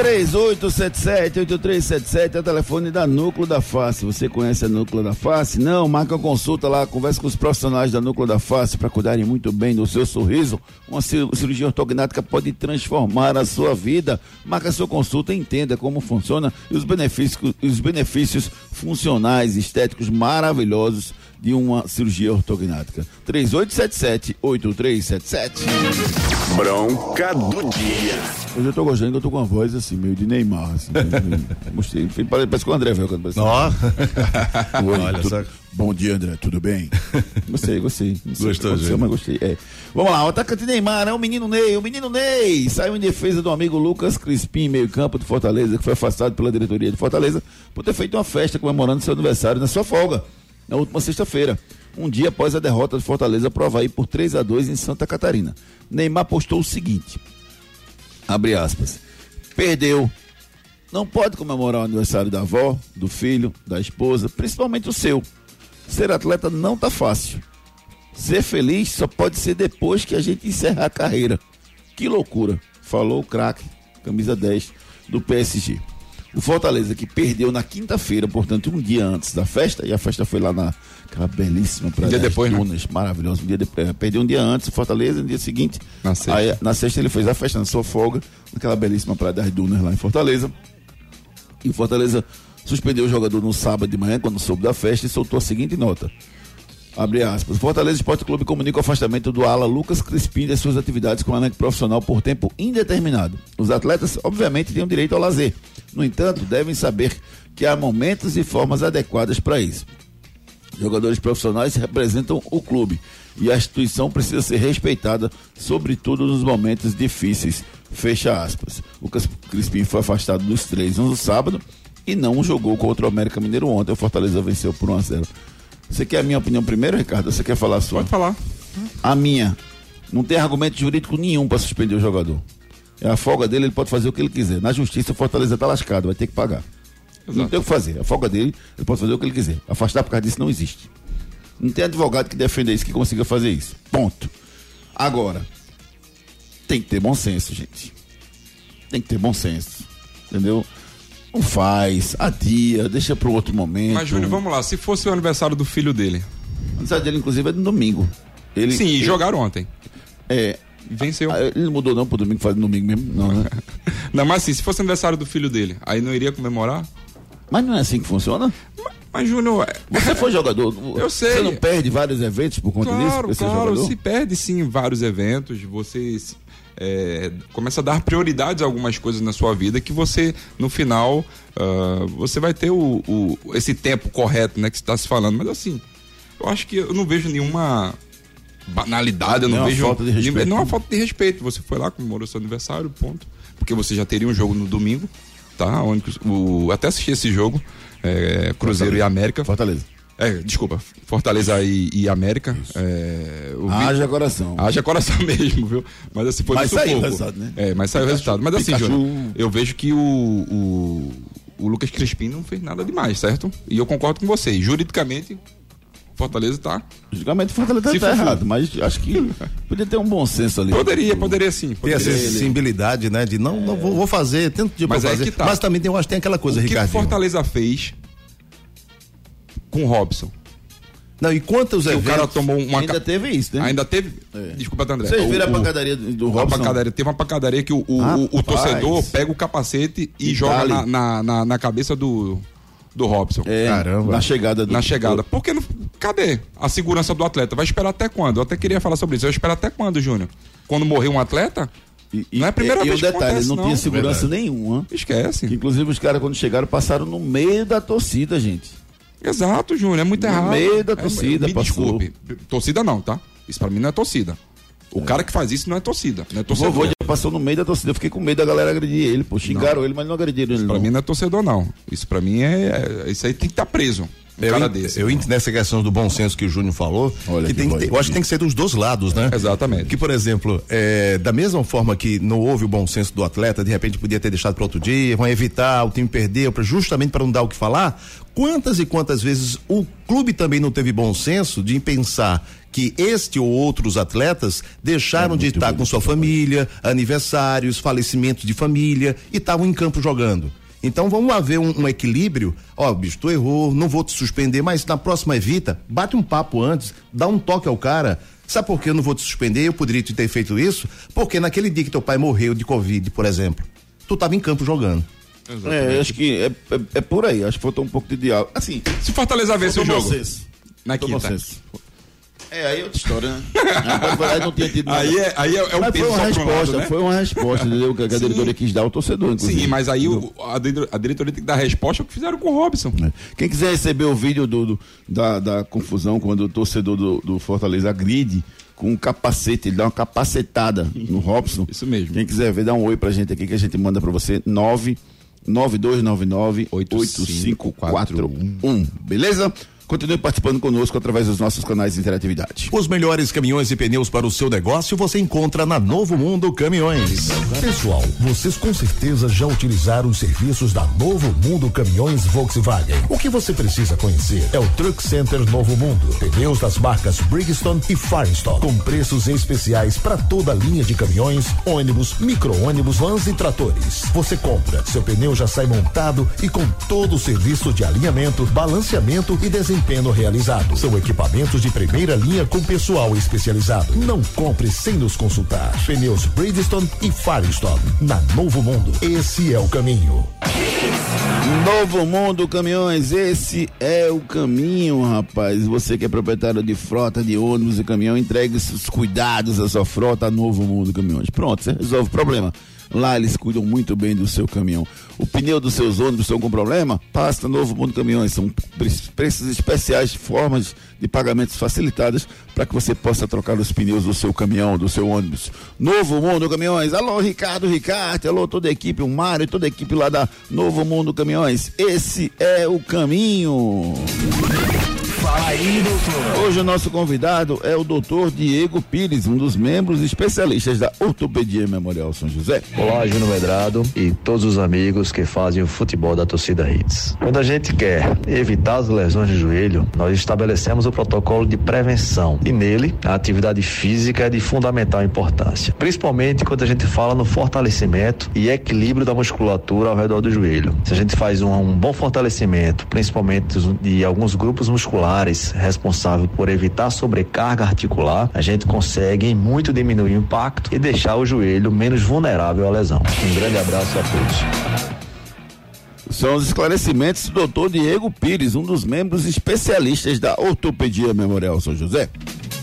3877-8377 é o telefone da Núcleo da Face. Você conhece a Núcleo da Face? Não, marca uma consulta lá, conversa com os profissionais da Núcleo da Face para cuidarem muito bem do seu sorriso. Uma cirurgia ortognática pode transformar a sua vida. Marca sua consulta, entenda como funciona e os benefícios, os benefícios funcionais, estéticos maravilhosos de uma cirurgia ortognática. 3877-8377. Bronca do dia. Hoje eu tô gostando que eu tô com uma voz assim, meio de Neymar. Assim, gostei. Parece com o André, velho. Ó. Olha só. Bom dia, André, tudo bem? Gostei, gostei. Gostou, gente? Mas gostei. É. Vamos lá, o atacante Neymar, é o menino Ney, o menino Ney saiu em defesa do amigo Lucas Crispim, meio campo de Fortaleza, que foi afastado pela diretoria de Fortaleza por ter feito uma festa comemorando seu aniversário na sua folga, na última sexta-feira um dia após a derrota de Fortaleza para o Havaí por 3 a 2 em Santa Catarina. Neymar postou o seguinte: abre aspas. Perdeu. Não pode comemorar o aniversário da avó, do filho, da esposa, principalmente o seu. Ser atleta não tá fácil. Ser feliz só pode ser depois que a gente encerrar a carreira. Que loucura, falou o craque, camisa 10 do PSG. O Fortaleza que perdeu na quinta-feira, portanto, um dia antes da festa, e a festa foi lá na aquela belíssima praia um dia depois, Dunas, né? maravilhoso. Um dia de, é, perdeu um dia antes, o Fortaleza, no dia seguinte. Na sexta. Aí, na sexta ele fez a festa na sua folga, naquela belíssima praia das Dunas lá em Fortaleza. E o Fortaleza suspendeu o jogador no sábado de manhã, quando soube da festa, e soltou a seguinte nota. Abre aspas. Fortaleza Esporte Clube comunica o afastamento do ala Lucas Crispim das suas atividades como elenco profissional por tempo indeterminado. Os atletas, obviamente, têm o direito ao lazer. No entanto, devem saber que há momentos e formas adequadas para isso. Jogadores profissionais representam o clube e a instituição precisa ser respeitada, sobretudo nos momentos difíceis. Fecha aspas. Lucas Crispim foi afastado dos três no sábado e não jogou contra o América Mineiro ontem. O Fortaleza venceu por 1 a 0. Você quer a minha opinião primeiro, Ricardo? Você quer falar a sua? Pode falar. A minha. Não tem argumento jurídico nenhum para suspender o jogador. É a folga dele, ele pode fazer o que ele quiser. Na justiça, o Fortaleza está lascado, vai ter que pagar. Exato. Não tem o que fazer. A folga dele, ele pode fazer o que ele quiser. Afastar por causa disso não existe. Não tem advogado que defenda isso, que consiga fazer isso. Ponto. Agora, tem que ter bom senso, gente. Tem que ter bom senso. Entendeu? Não faz, adia, deixa para outro momento. Mas, Júnior, vamos lá. Se fosse o aniversário do filho dele. O aniversário dele, inclusive, é no domingo. Ele, Sim, ele, jogaram ontem. É. Venceu. Ele não mudou não pro domingo, faz domingo mesmo. Não, né? não, mas assim, se fosse aniversário do filho dele, aí não iria comemorar? Mas não é assim que funciona? Mas, mas Júnior. Você foi jogador. Eu sei. Você não perde vários eventos por conta claro, disso? Claro, se perde sim vários eventos. Você é, começa a dar prioridades a algumas coisas na sua vida que você, no final, uh, você vai ter o, o, esse tempo correto, né, que está se falando. Mas assim, eu acho que eu não vejo nenhuma banalidade, eu não, não vejo. Falta de respeito. Não é uma falta de respeito. Você foi lá, comemorou seu aniversário, ponto. Porque você já teria um jogo no domingo, tá? Onde o, até assisti esse jogo, é, Cruzeiro Fortaleza. e América. Fortaleza. É, desculpa, Fortaleza e, e América. É, o Haja coração. Haja coração mesmo, viu? Mas assim, foi Mas muito saiu o pouco. resultado, né? É, mas saiu o resultado. Mas assim, Pikachu. Júnior, eu vejo que o, o, o Lucas Crispim não fez nada demais, certo? E eu concordo com você. Juridicamente, Fortaleza tá. Logicamente, Fortaleza tá errado, mas acho que podia ter um bom senso ali. Poderia, poderia sim. Tem Poderia. essa sensibilidade, né? De não, não vou, vou fazer, tento de Mas aí fazer. que tá. Mas também tem, eu acho que tem aquela coisa, o que o Ricardo. Fortaleza fez com o Robson? Não, e quantos Que o eventos? cara tomou uma. Ainda ca- teve isso, né? Ainda teve. É. Desculpa, André. Vocês O- viram a o- pancadaria do Robson? pancadaria, teve uma pancadaria que o, o, o- o torcedor pega o capacete e E joga na, na, na cabeça do, do Robson. É, Caramba. Na chegada do. Na chegada. Porque não, cadê a segurança do atleta? Vai esperar até quando? Eu até queria falar sobre isso. Vai esperar até quando, Júnior? Quando morrer um atleta? E, Não é a primeira e, vez e que o detalhe, acontece, não, não. tinha segurança Verdade. nenhuma. Esquece. Inclusive, os caras, quando chegaram, passaram no meio da torcida, gente. Exato, Júnior. É muito No errado. meio da É, torcida, me passou. desculpe. Torcida não, tá? Isso pra mim não é torcida. O cara que faz isso não é torcida. Não é O torcedor. vovô já passou no meio da torcida. Eu fiquei com medo da galera agredir ele, pô. Xingaram ele, mas não agrediram ele. Pra não. mim não é torcedor, não. Isso pra mim é. é- isso aí tem que estar preso. Um Eu, cara ent- desse. eu entendo nessa questão do bom senso que o Júnior falou. Olha que que tem que ter- eu acho que tem que ser dos dois lados, né? Exatamente. Que, por exemplo, é, da mesma forma que não houve o bom senso do atleta, de repente podia ter deixado para outro dia, vão evitar, o time perdeu, pra- justamente para não dar o que falar. Quantas e quantas vezes o clube também não teve bom senso de pensar que este ou outros atletas deixaram de estar com sua família, aniversários, falecimentos de família e estavam em campo jogando. Então vamos haver um, um equilíbrio. Ó, bicho, tu errou, não vou te suspender, mas na próxima evita, bate um papo antes, dá um toque ao cara. Sabe por que eu não vou te suspender? Eu poderia te ter feito isso? Porque naquele dia que teu pai morreu de Covid, por exemplo, tu estava em campo jogando. É, acho que é, é, é por aí. Acho que faltou um pouco de diálogo. Assim, Se Fortaleza vence o jogo. senso. Na quinta. senso. É, aí é outra história, né? Aí não tinha tido nada. Aí é, aí é, é um Mas peso foi uma um resposta, né? foi uma resposta, entendeu? Que a Sim. diretoria quis dar ao torcedor, inclusive. Sim, mas aí o- a, a diretoria tem que dar resposta ao que fizeram com o Robson. É. Quem quiser receber o vídeo do, do- da, da confusão quando o torcedor do, do Fortaleza agride com um capacete, ele dá uma capacetada no Robson. Isso mesmo. Quem quiser ver, dá um oi pra gente aqui que a gente manda pra você. 99299 8541. Beleza? Continue participando conosco através dos nossos canais de interatividade. Os melhores caminhões e pneus para o seu negócio você encontra na Novo Mundo Caminhões. Pessoal, vocês com certeza já utilizaram os serviços da Novo Mundo Caminhões Volkswagen. O que você precisa conhecer é o Truck Center Novo Mundo. Pneus das marcas Bridgestone e Firestone, com preços especiais para toda a linha de caminhões, ônibus, micro-ônibus, vans e tratores. Você compra, seu pneu já sai montado e com todo o serviço de alinhamento, balanceamento e desempenho realizado. São equipamentos de primeira linha com pessoal especializado. Não compre sem nos consultar. Pneus Bridgestone e Firestone. Na Novo Mundo. Esse é o caminho. Novo Mundo Caminhões, esse é o caminho, rapaz. Você que é proprietário de frota de ônibus e caminhão, entregue seus cuidados à sua frota Novo Mundo Caminhões. Pronto, você resolve o problema. Lá eles cuidam muito bem do seu caminhão. O pneu dos seus ônibus estão com problema? Passa Novo Mundo Caminhões. São pre- preços especiais, formas de pagamentos facilitadas para que você possa trocar os pneus do seu caminhão, do seu ônibus. Novo Mundo Caminhões. Alô, Ricardo, Ricardo. Alô, toda a equipe, o Mário, toda a equipe lá da Novo Mundo Caminhões. Esse é o caminho. Hoje o nosso convidado é o doutor Diego Pires, um dos membros especialistas da Ortopedia Memorial São José. Olá, Júnior Medrado e todos os amigos que fazem o futebol da torcida Hits. Quando a gente quer evitar as lesões de joelho, nós estabelecemos o protocolo de prevenção e nele a atividade física é de fundamental importância, principalmente quando a gente fala no fortalecimento e equilíbrio da musculatura ao redor do joelho. Se a gente faz um, um bom fortalecimento, principalmente de alguns grupos musculares responsáveis por evitar sobrecarga articular, a gente consegue muito diminuir o impacto e deixar o joelho menos vulnerável à lesão. Um grande abraço a todos. São os esclarecimentos do doutor Diego Pires, um dos membros especialistas da Ortopedia Memorial São José.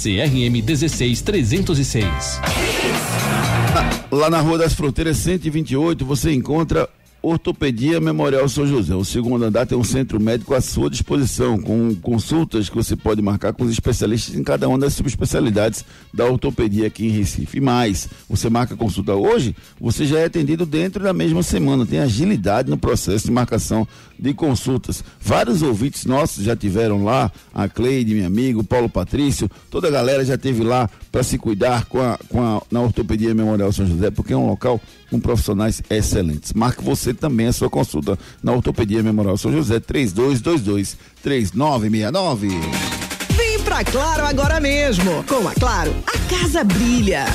CRM 16306. Lá na Rua das Fronteiras 128 você encontra Ortopedia Memorial São José. O segundo andar tem um centro médico à sua disposição, com consultas que você pode marcar com os especialistas em cada uma das subespecialidades da ortopedia aqui em Recife. E mais, você marca consulta hoje, você já é atendido dentro da mesma semana. Tem agilidade no processo de marcação de consultas. Vários ouvintes nossos já tiveram lá, a Cleide, meu amigo, Paulo Patrício, toda a galera já teve lá para se cuidar com a, com a, na Ortopedia Memorial São José, porque é um local com profissionais excelentes. Marque você você também a sua consulta na Ortopedia Memorial São José 3222 3969. Vem pra Claro agora mesmo. Com a Claro, a casa brilha.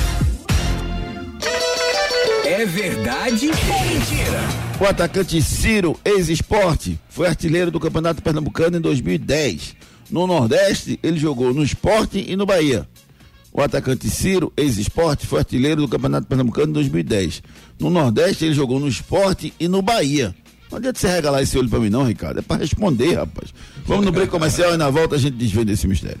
É verdade ou mentira? O atacante Ciro, ex-esporte, foi artilheiro do Campeonato Pernambucano em 2010. No Nordeste, ele jogou no Esporte e no Bahia. O atacante Ciro, ex-esporte, foi artilheiro do Campeonato Pernambucano em 2010. No Nordeste, ele jogou no Esporte e no Bahia. Não adianta você regalar esse olho pra mim, não, Ricardo. É pra responder, rapaz. Vamos no break comercial e na volta a gente desvenda esse mistério.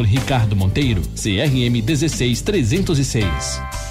Ricardo Monteiro, CRM 16306.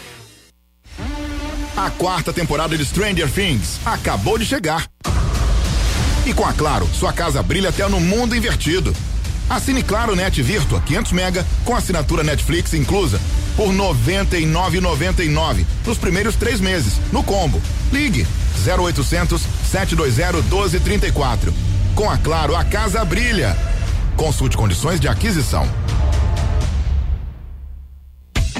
A quarta temporada de Stranger Things acabou de chegar. E com a Claro, sua casa brilha até no mundo invertido. Assine Claro Net Virtua 500 mega com assinatura Netflix inclusa por 99,99 nos primeiros três meses no combo. Ligue 0800 720 1234. Com a Claro, a casa brilha. Consulte condições de aquisição.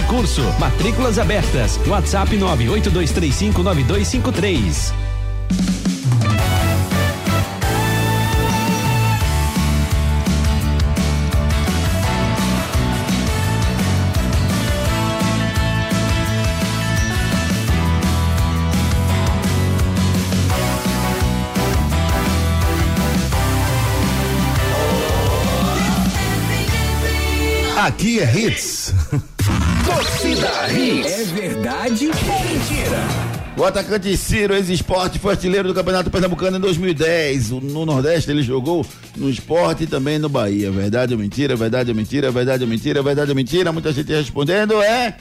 e Curso. Matrículas abertas. WhatsApp 982359253. Aqui é Hits. Torcida Hits. É verdade ou mentira? O atacante Ciro, ex-esporte, foi artilheiro do Campeonato Pernambucano em 2010. O- No Nordeste ele jogou no esporte e também no Bahia. Verdade ou mentira? Verdade ou mentira? Verdade ou mentira? Verdade ou mentira? Muita gente respondendo é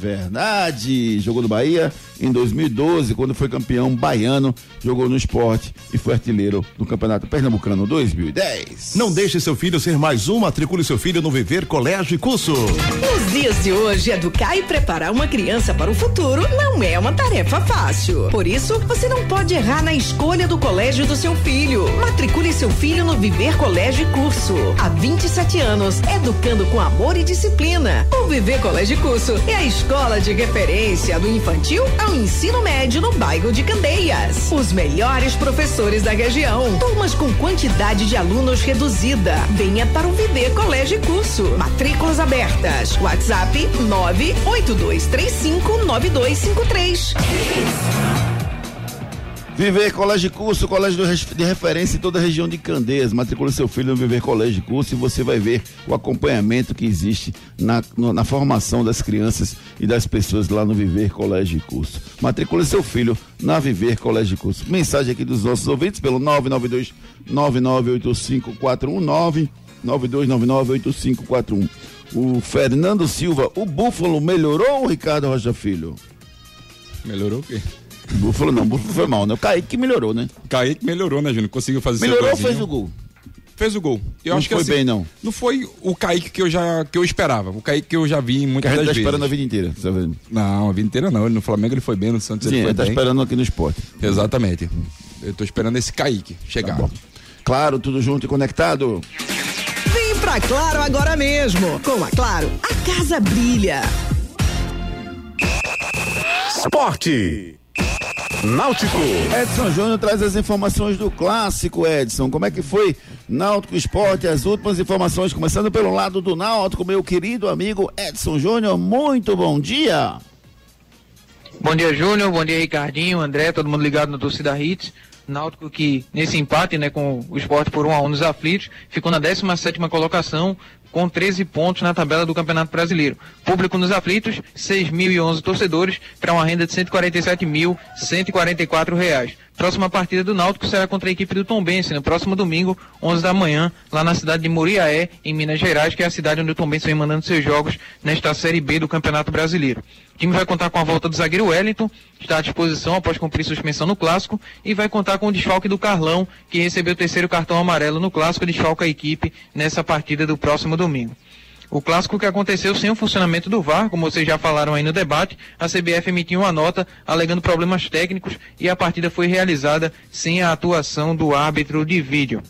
verdade. Jogou no Bahia em 2012, quando foi campeão baiano, jogou no esporte e foi artilheiro do Campeonato Pernambucano 2010. Não deixe seu filho ser mais um, matricule seu filho no Viver Colégio e Curso. Nos dias de hoje, educar e preparar uma criança para o futuro não é uma tarefa fácil. Por isso, você não pode errar na escolha do colégio do seu filho. Matricule seu filho no Viver Colégio e Curso. Há 27 anos, educando com amor e disciplina. O Viver Colégio e Curso é a escola de referência do infantil ao ensino médio no bairro de Candeias. Os melhores professores da região. Turmas com quantidade de alunos reduzida. Venha para o Viver Colégio e Curso. Matrículas abertas. WhatsApp 982359253. Viver Colégio Curso, colégio de referência em toda a região de Candeias. Matricule seu filho no Viver Colégio Curso e você vai ver o acompanhamento que existe na, na formação das crianças e das pessoas lá no Viver Colégio Curso. Matricule seu filho na Viver Colégio Curso. Mensagem aqui dos nossos ouvintes pelo 992 998541 92998541. O Fernando Silva, o Búfalo melhorou, Ricardo Rocha Filho? Melhorou o quê? Não, Búfalo foi mal, né? O Kaique que melhorou, né? Kaique melhorou, né, Júnior? Conseguiu fazer Melhorou ou golzinho. fez o gol? Fez o gol. Eu Não acho que foi assim, bem, não. Não foi o Kaique que eu já que eu esperava. O Kaique que eu já vi Que muitas a gente das tá vezes. esperando a vida inteira, tá vendo? Não, a vida inteira não. Ele no Flamengo ele foi bem, no Santos Sim, ele foi ele tá bem. esperando aqui no esporte. Exatamente. Eu tô esperando esse Kaique chegar. Tá Claro, tudo junto e conectado. Vem pra Claro agora mesmo. Com a Claro, a casa brilha. Esporte. Náutico. Edson Júnior traz as informações do clássico, Edson. Como é que foi Náutico Esporte? As últimas informações, começando pelo lado do Náutico, meu querido amigo Edson Júnior. Muito bom dia. Bom dia, Júnior. Bom dia, Ricardinho, André, todo mundo ligado na torcida Hits. Náutico que, nesse empate, né, com o esporte por 1 a 1 nos aflitos, ficou na 17ª colocação, com 13 pontos na tabela do Campeonato Brasileiro. Público nos aflitos, 6.011 torcedores, para uma renda de 147.144 reais. Próxima partida do Náutico será contra a equipe do Tombense, no próximo domingo, 11 da manhã, lá na cidade de Muriaé, em Minas Gerais, que é a cidade onde o Tombense vem mandando seus jogos nesta Série B do Campeonato Brasileiro. O time vai contar com a volta do zagueiro Wellington, está à disposição após cumprir suspensão no Clássico, e vai contar com o desfalque do Carlão, que recebeu o terceiro cartão amarelo no Clássico, desfalca a equipe nessa partida do próximo domingo. O clássico que aconteceu sem o funcionamento do VAR, como vocês já falaram aí no debate, a CBF emitiu uma nota alegando problemas técnicos e a partida foi realizada sem a atuação do árbitro de vídeo.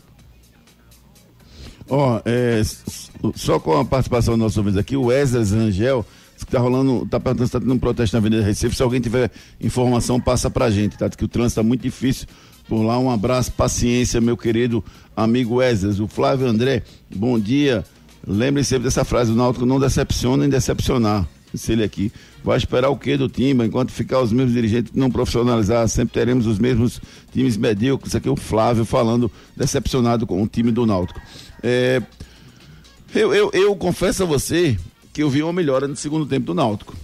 Ó, é, s- só com a participação dos nossos ouvintes aqui, o Wesley Rangel, que tá rolando, tá perguntando se tá tendo um protesto na Avenida Recife. Se alguém tiver informação, passa pra gente, tá? Que o trânsito tá muito difícil por lá. Um abraço, paciência, meu querido amigo Wesley. O Flávio André, bom dia. Lembre sempre dessa frase: o Náutico não decepciona em decepcionar. Disse ele aqui. Vai esperar o quê do Timba? Enquanto ficar os mesmos dirigentes não profissionalizar, sempre teremos os mesmos times medíocres. Aqui é o Flávio falando, decepcionado com o time do Náutico. É, eu, eu, eu confesso a você que eu vi uma melhora no segundo tempo do Náutico.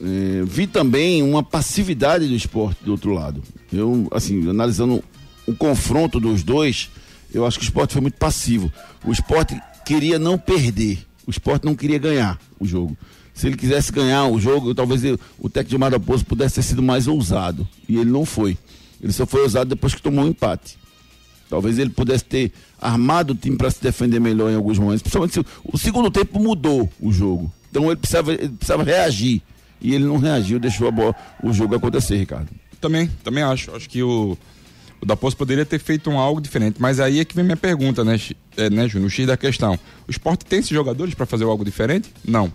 É, vi também uma passividade do esporte do outro lado. Eu, assim, analisando o confronto dos dois, eu acho que o esporte foi muito passivo. O esporte queria não perder. O esporte não queria ganhar o jogo. se ele quisesse ganhar o jogo, talvez ele, o técnico de Madaposo pudesse ter sido mais ousado. E ele não foi. Ele só foi ousado depois que tomou um empate. Talvez ele pudesse ter armado o time para se defender melhor em alguns momentos. Principalmente se o segundo tempo mudou o jogo. Então ele precisava, ele precisava reagir. E ele não reagiu, deixou bola, o jogo acontecer, Ricardo. Também, também acho. Acho que o, o Daposo poderia ter feito um algo diferente. Mas aí é que vem minha pergunta, né, é, né Júnior? O X da questão. O esporte tem esses jogadores para fazer algo diferente? Não. O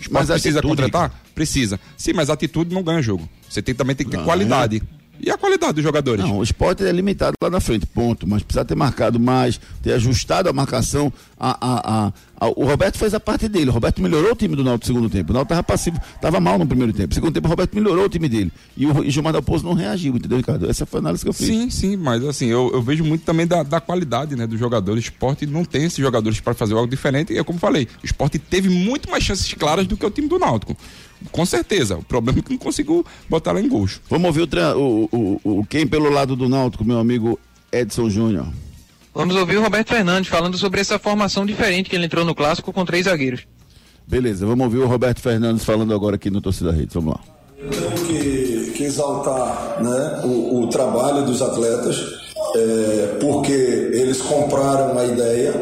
esporte Mas precisa atitude, contratar? Ricardo. Precisa. Sim, mas atitude não ganha jogo. Você tem, também tem que ter qualidade. E a qualidade dos jogadores? Não, o esporte é limitado lá na frente, ponto. Mas precisa ter marcado mais, ter ajustado a marcação. A, a, a- a- o Roberto fez a parte dele. O Roberto melhorou o time do Náutico no segundo tempo. O Náutico estava passivo, estava mal no primeiro tempo. No segundo tempo, o Roberto melhorou o time dele. E o e Gilmar Dalpozo não reagiu, entendeu, Ricardo? Essa foi a análise que eu fiz. Sim, sim, mas assim, eu, eu vejo muito também da, da qualidade né, dos jogadores. O esporte não tem esses jogadores para fazer algo diferente. E é como falei, o esporte teve muito mais chances claras do que o time do Náutico. Com certeza. O problema é que não conseguiu botar lá em gols. Vamos ouvir o, o, o, o- quem pelo lado do Náutico, meu amigo Edson Júnior. Vamos ouvir o Roberto Fernandes falando sobre essa formação diferente que ele entrou no clássico com três zagueiros. Beleza, vamos ouvir o Roberto Fernandes falando agora aqui no Torcida Rede. Vamos lá. Tenho que, que exaltar né, o, o trabalho dos atletas, é, porque eles compraram a ideia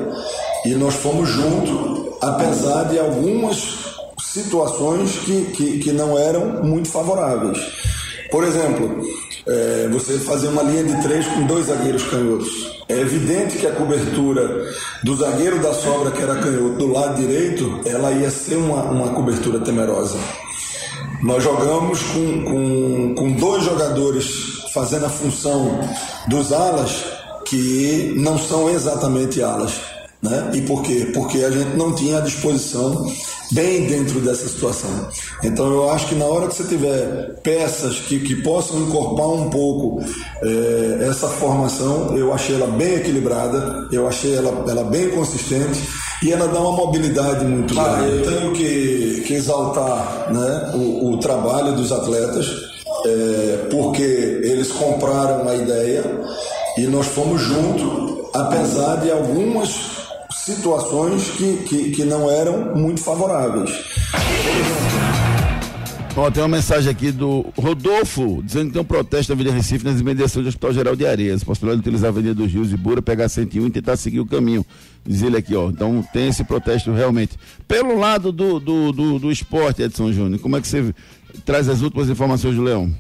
e nós fomos junto, apesar de algumas situações que, que, que não eram muito favoráveis. Por exemplo, é, você fazer uma linha de três com dois zagueiros canhotos. É evidente que a cobertura do zagueiro da sobra, que era canhoto, do lado direito, ela ia ser uma, uma cobertura temerosa. Nós jogamos com, com, com dois jogadores fazendo a função dos alas que não são exatamente alas. Né? E por quê? Porque a gente não tinha a disposição bem dentro dessa situação. Então eu acho que na hora que você tiver peças que, que possam incorporar um pouco eh, essa formação, eu achei ela bem equilibrada, eu achei ela, ela bem consistente e ela dá uma mobilidade muito grande. Eu tenho que, que exaltar né, o, o trabalho dos atletas, eh, porque eles compraram a ideia e nós fomos junto, apesar de algumas situações que, que, que não eram muito favoráveis. Ó, tem uma mensagem aqui do Rodolfo, dizendo que tem um protesto na Avenida Recife nas imediações do Hospital Geral de Areias. Possibilidade de utilizar a Avenida dos Rios e Bura, pegar 101 e tentar seguir o caminho. Diz ele aqui, ó. Então tem esse protesto realmente. Pelo lado do, do, do, do esporte, Edson Júnior, como é que você traz as últimas informações do Leão?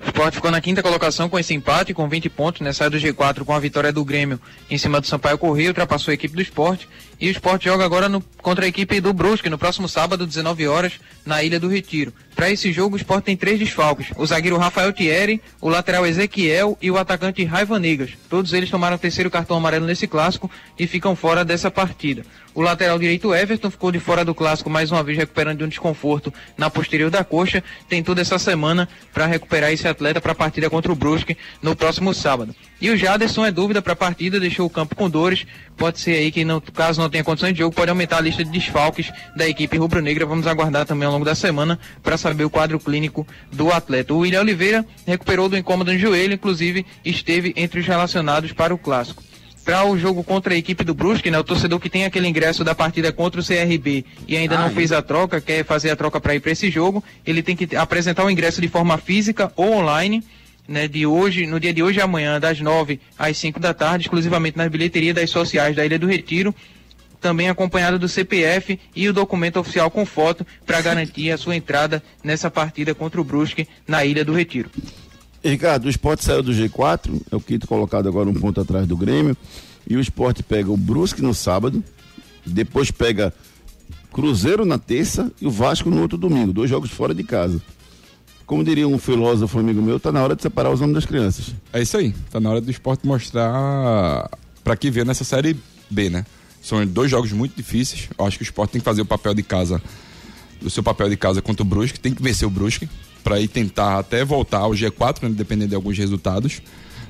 O Sport ficou na quinta colocação com esse empate, com 20 pontos, né? Sai do G4 com a vitória do Grêmio em cima do Sampaio Corrêa, ultrapassou a equipe do Sport. E o Sport joga agora no- contra a equipe do Brusque, no próximo sábado, 19 horas, na Ilha do Retiro. Para esse jogo, o Sport tem três desfalques: o zagueiro Rafael Thierry, o lateral Ezequiel e o atacante Raiva Negas. Todos eles tomaram o terceiro cartão amarelo nesse clássico e ficam fora dessa partida. O lateral direito Everton ficou de fora do clássico mais uma vez recuperando de um desconforto na posterior da coxa. Tem toda essa semana para recuperar esse atleta para a partida contra o Brusque no próximo sábado. E o Jaderson é dúvida para a partida, deixou o campo com dores. Pode ser aí que não, caso não tenha condições de jogo, pode aumentar a lista de desfalques da equipe rubro-negra. Vamos aguardar também ao longo da semana para saber o quadro clínico do atleta. O William Oliveira recuperou do incômodo no joelho, inclusive esteve entre os relacionados para o clássico para o jogo contra a equipe do Brusque, né? O torcedor que tem aquele ingresso da partida contra o CRB e ainda não Ai. fez a troca, quer fazer a troca para ir para esse jogo, ele tem que apresentar o ingresso de forma física ou online, né? De hoje, no dia de hoje e amanhã, das 9 às 5 da tarde, exclusivamente nas bilheterias das sociais da Ilha do Retiro. Também acompanhado do CPF e o documento oficial com foto para garantir a sua entrada nessa partida contra o Brusque na Ilha do Retiro. Ricardo, o esporte saiu do G4, é o quinto colocado agora um ponto atrás do Grêmio. E o esporte pega o Brusque no sábado, depois pega Cruzeiro na terça e o Vasco no outro domingo, dois jogos fora de casa. Como diria um filósofo amigo meu, tá na hora de separar os homens das crianças. É isso aí. Tá na hora do esporte mostrar para que veio nessa série B, né? São dois jogos muito difíceis. Eu acho que o esporte tem que fazer o papel de casa, o seu papel de casa contra o Brusque, tem que vencer o Brusque para ir tentar até voltar ao G4, né, dependendo de alguns resultados.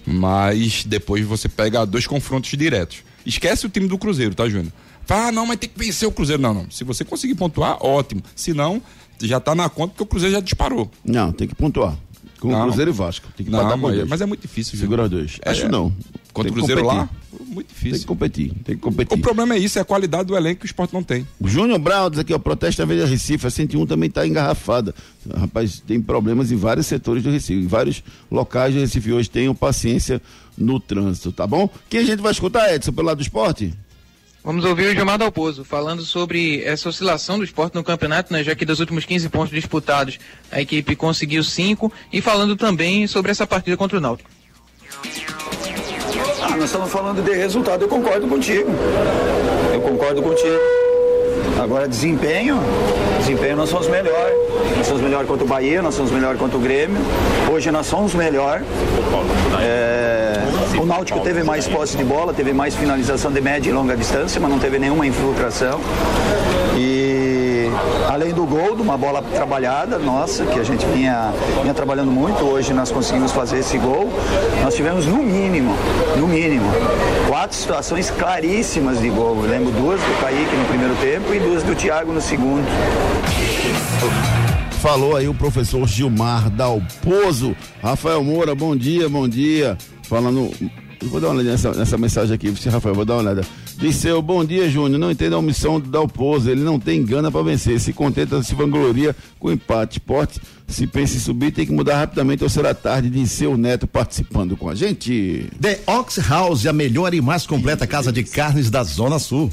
Mas depois você pega dois confrontos diretos. Esquece o time do Cruzeiro, tá, Júnior? Ah, não, mas tem que vencer o Cruzeiro. Não, não. Se você conseguir pontuar, ótimo. Se não, já tá na conta porque o Cruzeiro já disparou. Não, tem que pontuar. Com Não. Cruzeiro e Vasco. Tem que Não, empatar com mas, dois. mas é muito difícil. Segura Júnior. dois. É, Acho não. Contra o Cruzeiro lá, competir. Muito difícil. Tem que competir, tem que competir. O problema é isso, é a qualidade do elenco que o esporte não tem. O Júnior Brown diz aqui, ó, protesto da Avenida Recife, a 101 também está engarrafada. Rapaz, tem problemas em vários setores do Recife, em vários locais do Recife hoje. Tenham paciência no trânsito, tá bom? Quem a gente vai escutar, Edson, pelo lado do esporte? Vamos ouvir o Gilmar Dalpozo falando sobre essa oscilação do esporte no campeonato, né, já que dos últimos 15 pontos disputados a equipe conseguiu 5 e falando também sobre essa partida contra o Náutico. Ah, nós estamos falando de resultado, eu concordo contigo. Eu concordo contigo. Agora, desempenho, desempenho nós somos melhor. Nós somos melhor contra o Bahia, nós somos melhor contra o Grêmio. Hoje nós somos melhor. É, o Náutico teve mais posse de bola, teve mais finalização de média e longa distância, mas não teve nenhuma infiltração. E além do gol, de uma bola trabalhada, nossa, que a gente vinha, vinha trabalhando muito, hoje nós conseguimos fazer esse gol. Nós tivemos no mínimo, no mínimo, quatro situações claríssimas de gol. Eu lembro duas do Kaique no primeiro tempo e duas do Thiago no segundo. Falou aí o professor Gilmar Dalpozo. Rafael Moura, bom dia, bom dia. Falando. Vou dar uma olhada nessa, nessa mensagem aqui, você, Rafael, vou dar uma olhada. Disseu, bom dia, Júnior. Não entendo a omissão do Dalpozo. Ele não tem gana para vencer. Se contenta, se vangloria com empate. Esporte, se pensa em subir, tem que mudar rapidamente ou será tarde. Disseu Neto participando com a gente. The Ox House, a melhor e mais completa casa de carnes da Zona Sul.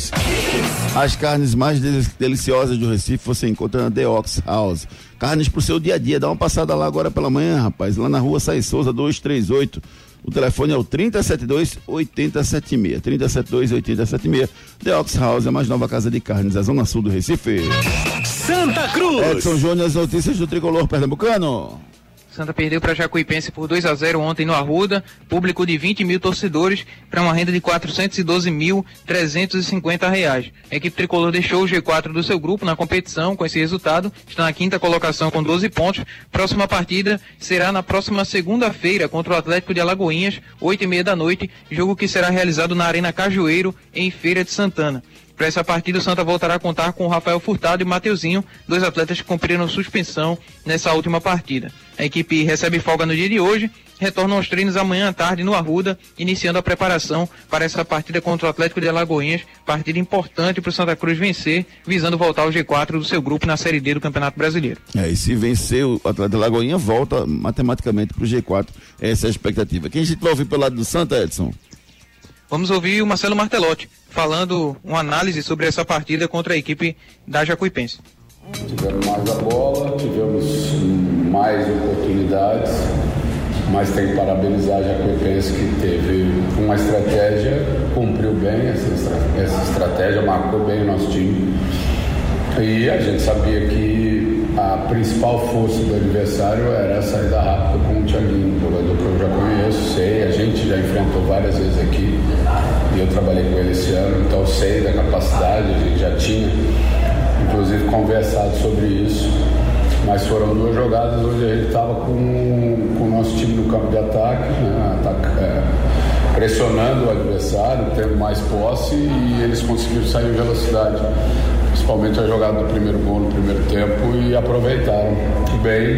As carnes mais del- deliciosas do Recife você encontra na The Ox House. Carnes pro seu dia a dia. Dá uma passada lá agora pela manhã, rapaz. Lá na rua Sai Souza 238. O telefone é o 3072 8076. 3072 8076. The Ox House, a mais nova casa de carnes da Zona Sul do Recife. Santa Cruz. Edson Júnior, as notícias do tricolor pernambucano. Santa perdeu para Jacuipense por 2 a 0 ontem no Arruda, público de 20 mil torcedores para uma renda de 412.350 reais. A equipe tricolor deixou o G4 do seu grupo na competição com esse resultado, está na quinta colocação com 12 pontos. Próxima partida será na próxima segunda-feira contra o Atlético de Alagoinhas, 8 e meia da noite, jogo que será realizado na Arena Cajueiro, em Feira de Santana. Para essa partida, o Santa voltará a contar com Rafael Furtado e Mateuzinho, dois atletas que cumpriram suspensão nessa última partida. A equipe recebe folga no dia de hoje, retornam aos treinos amanhã à tarde no Arruda, iniciando a preparação para essa partida contra o Atlético de Alagoinhas, partida importante para o Santa Cruz vencer, visando voltar ao G4 do seu grupo na Série D do Campeonato Brasileiro. É, e se vencer o Atleta Lagoinha, volta matematicamente pro G4. Essa é a expectativa. Quem a gente vai ouvir pelo lado do Santa, Edson? Vamos ouvir o Marcelo Martelotti falando uma análise sobre essa partida contra a equipe da Jacuipense. Tivemos mais a bola, tivemos mais oportunidades, mas tem que parabenizar a Jacuipense que teve uma estratégia, cumpriu bem essa, essa estratégia, marcou bem o nosso time. E a gente sabia que a principal força do adversário era a saída rápida com o Thiaguinho, jogador que eu já conheço, sei, a gente já enfrentou várias vezes aqui e eu trabalhei com ele esse ano, então sei da capacidade, a gente já tinha inclusive conversado sobre isso. Mas foram duas jogadas onde a gente estava com, com o nosso time no campo de ataque, né, ataca- é, pressionando o adversário, tendo mais posse e eles conseguiram sair em velocidade. Principalmente a jogada do primeiro gol no primeiro tempo e aproveitaram bem.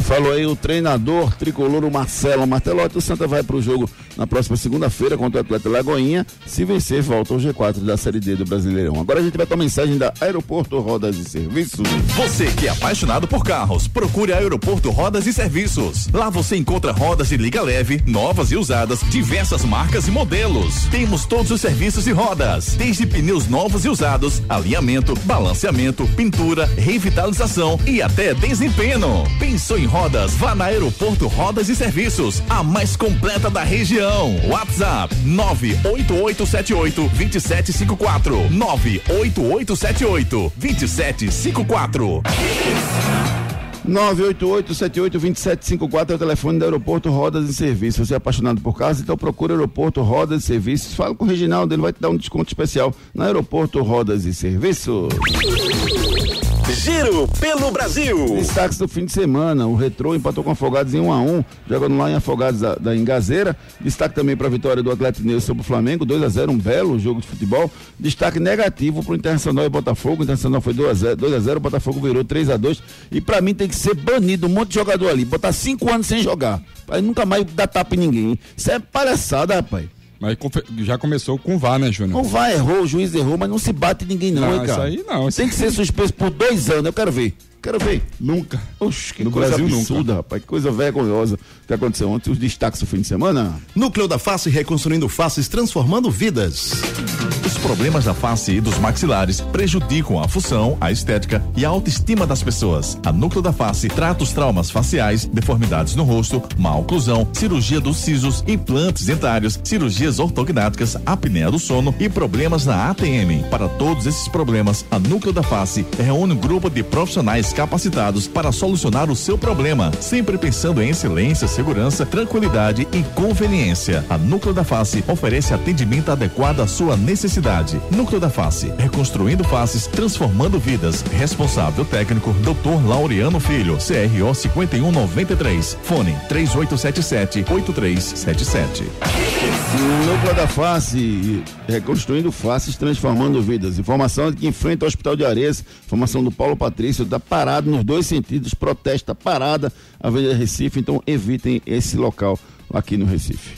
Falou aí o treinador tricolor, o Marcelo Martelotti. O Santa vai pro jogo na próxima segunda-feira contra o Atleta Lagoinha. Se vencer, volta ao G4 da Série D do Brasileirão. Agora a gente vai com a mensagem da Aeroporto Rodas e Serviços. Você que é apaixonado por carros, procure a Aeroporto Rodas e Serviços. Lá você encontra rodas de liga leve, novas e usadas, diversas marcas e modelos. Temos todos os serviços de rodas, desde pneus novos e usados, alinhamento, balanceamento, pintura, revitalização e até desempenho. Pensou em rodas? Vá na Aeroporto Rodas e Serviços, a mais completa da região. WhatsApp 98878 2754 98878 2754. 988-782754 é o telefone do Aeroporto Rodas e Serviços. Você é apaixonado por casa, então procura Aeroporto Rodas e Serviços. Fala com o Reginaldo, ele vai te dar um desconto especial no Aeroporto Rodas e Serviços. Giro pelo Brasil. Destaques do fim de semana. O Retrô empatou com Afogados em 1 a 1 jogando lá em Afogados da, da Engazeira. Destaque também para a vitória do Atlético Mineiro sobre o Flamengo, 2 a 0 um belo jogo de futebol. Destaque negativo para o Internacional e Botafogo. O Internacional foi 2 a 0 2 a 0 o Botafogo virou 3 a 2 E para mim tem que ser banido um monte de jogador ali. Botar cinco anos sem jogar. Aí nunca mais dar tapa em ninguém. Isso é palhaçada, rapaz. Mas já começou com o VAR, né, Júnior? O VAR errou, o juiz errou, mas não se bate ninguém não, não hein, cara? Isso aí não. Isso Tem que ser suspenso por dois anos, eu quero ver. Quero ver. Nunca. Oxe, que No coisa Brasil, absurda, rapaz. Que coisa vergonhosa que aconteceu ontem. Os destaques do fim de semana. Núcleo da Face reconstruindo faces, transformando vidas. Os problemas da face e dos maxilares prejudicam a função, a estética e a autoestima das pessoas. A Núcleo da Face trata os traumas faciais, deformidades no rosto, má oclusão, cirurgia dos sisos, implantes dentários, cirurgias ortognáticas, apneia do sono e problemas na ATM. Para todos esses problemas, a Núcleo da Face reúne um grupo de profissionais capacitados para solucionar o seu problema, sempre pensando em excelência, segurança, tranquilidade e conveniência. A Núcleo da Face oferece atendimento adequado à sua necessidade. Núcleo da Face, reconstruindo faces, transformando vidas. Responsável técnico, Dr. Laureano Filho, CRO 5193. Fone 3877 8377. Núcleo da Face, reconstruindo faces, transformando vidas. Informação de que enfrenta o Hospital de Areias. Informação do Paulo Patrício, está parado nos dois sentidos, protesta parada a Avenida Recife, então evitem esse local aqui no Recife.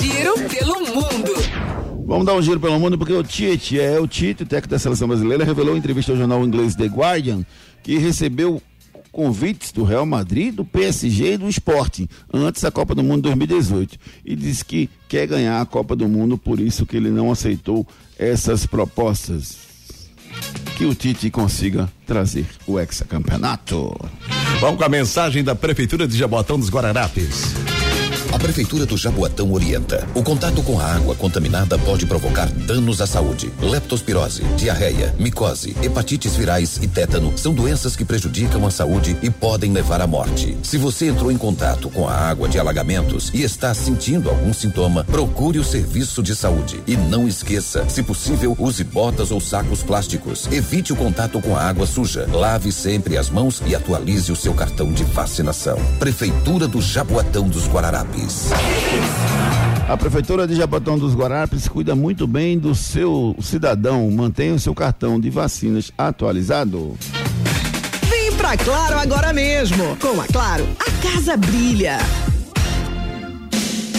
Giro pelo mundo. Vamos dar um giro pelo mundo porque o Tite, é o Tite, técnico da seleção brasileira, revelou em entrevista ao jornal inglês The Guardian que recebeu convites do Real Madrid, do PSG e do Sporting antes da Copa do Mundo 2018 e disse que quer ganhar a Copa do Mundo, por isso que ele não aceitou essas propostas. Que o Tite consiga trazer o hexacampeonato. Vamos com a mensagem da Prefeitura de Jabotão dos Guararapes. A Prefeitura do Jaboatão orienta. O contato com a água contaminada pode provocar danos à saúde. Leptospirose, diarreia, micose, hepatites virais e tétano são doenças que prejudicam a saúde e podem levar à morte. Se você entrou em contato com a água de alagamentos e está sentindo algum sintoma, procure o serviço de saúde. E não esqueça, se possível, use botas ou sacos plásticos. Evite o contato com a água suja. Lave sempre as mãos e atualize o seu cartão de vacinação. Prefeitura do Jaboatão dos Guararapes. A Prefeitura de Jabotão dos Guararapes cuida muito bem do seu cidadão. Mantenha o seu cartão de vacinas atualizado. Vem pra Claro agora mesmo. Com a Claro, a casa brilha.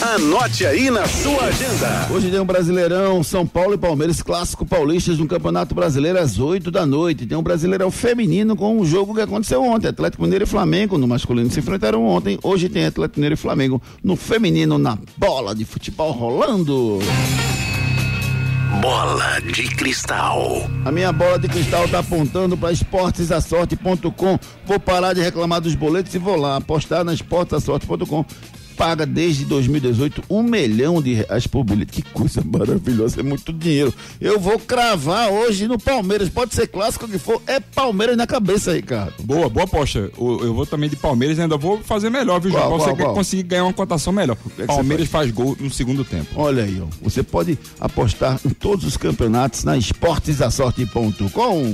Anote aí na sua agenda. Hoje tem um Brasileirão, São Paulo e Palmeiras, clássico paulistas no Campeonato Brasileiro às 8 da noite. Tem um Brasileirão feminino com um jogo que aconteceu ontem. Atlético Mineiro e Flamengo no masculino se enfrentaram ontem. Hoje tem Atlético Mineiro e Flamengo no feminino na bola de futebol rolando. Bola de cristal. A minha bola de cristal tá apontando para esportesasorte.com. Vou parar de reclamar dos boletos e vou lá apostar na esportesasorte.com paga desde 2018 um milhão de reais por bilhete. Que coisa maravilhosa, é muito dinheiro. Eu vou cravar hoje no Palmeiras. Pode ser clássico que for, é Palmeiras na cabeça, Ricardo. Boa, boa aposta. Eu, eu vou também de Palmeiras e ainda vou fazer melhor, viu, João? Você quer conseguir ganhar uma cotação melhor. que Palmeiras você faz gol no segundo tempo. Olha aí, ó. Você pode apostar em todos os campeonatos na esportesasorte.com.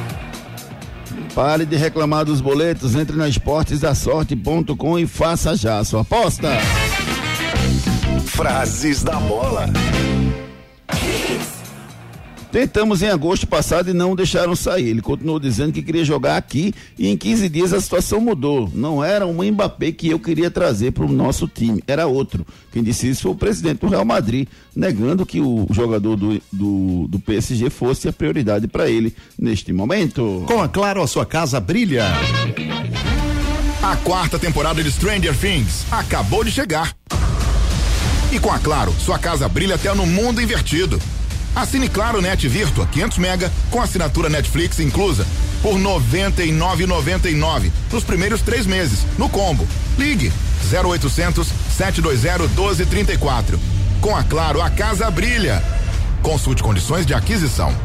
Pare de reclamar dos boletos, entre na esportesasorte.com e faça já a sua aposta. Frases da bola. Tentamos em agosto passado e não o deixaram sair. Ele continuou dizendo que queria jogar aqui e em 15 dias a situação mudou. Não era um Mbappé que eu queria trazer para o nosso time, era outro. Quem disse isso foi o presidente do Real Madrid, negando que o jogador do, do, do PSG fosse a prioridade para ele neste momento. Com a Claro, a sua casa brilha. A quarta temporada de Stranger Things acabou de chegar. E com a Claro, sua casa brilha até no mundo invertido. Assine Claro Net Virtua 500 mega com assinatura Netflix inclusa por 99,99 nos primeiros três meses no combo. Ligue 0800 720 1234. Com a Claro, a casa brilha. Consulte condições de aquisição.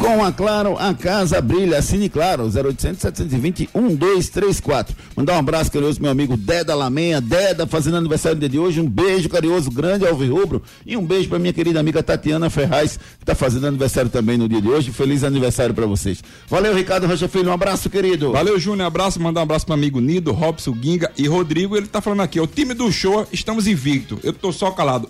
Com a Claro, a casa brilha. Assine Claro, 0800 720 1234. Mandar um abraço carinhoso meu amigo Deda Lamenha. Deda fazendo aniversário no dia de hoje. Um beijo carinhoso, grande ao Rubro. E um beijo para minha querida amiga Tatiana Ferraz, que está fazendo aniversário também no dia de hoje. Feliz aniversário para vocês. Valeu, Ricardo Rocha Filho. Um abraço, querido. Valeu, Júnior. Abraço. Mandar um abraço pro amigo Nido, Robson, Guinga e Rodrigo. Ele tá falando aqui, o time do show, estamos invicto. Eu tô só calado.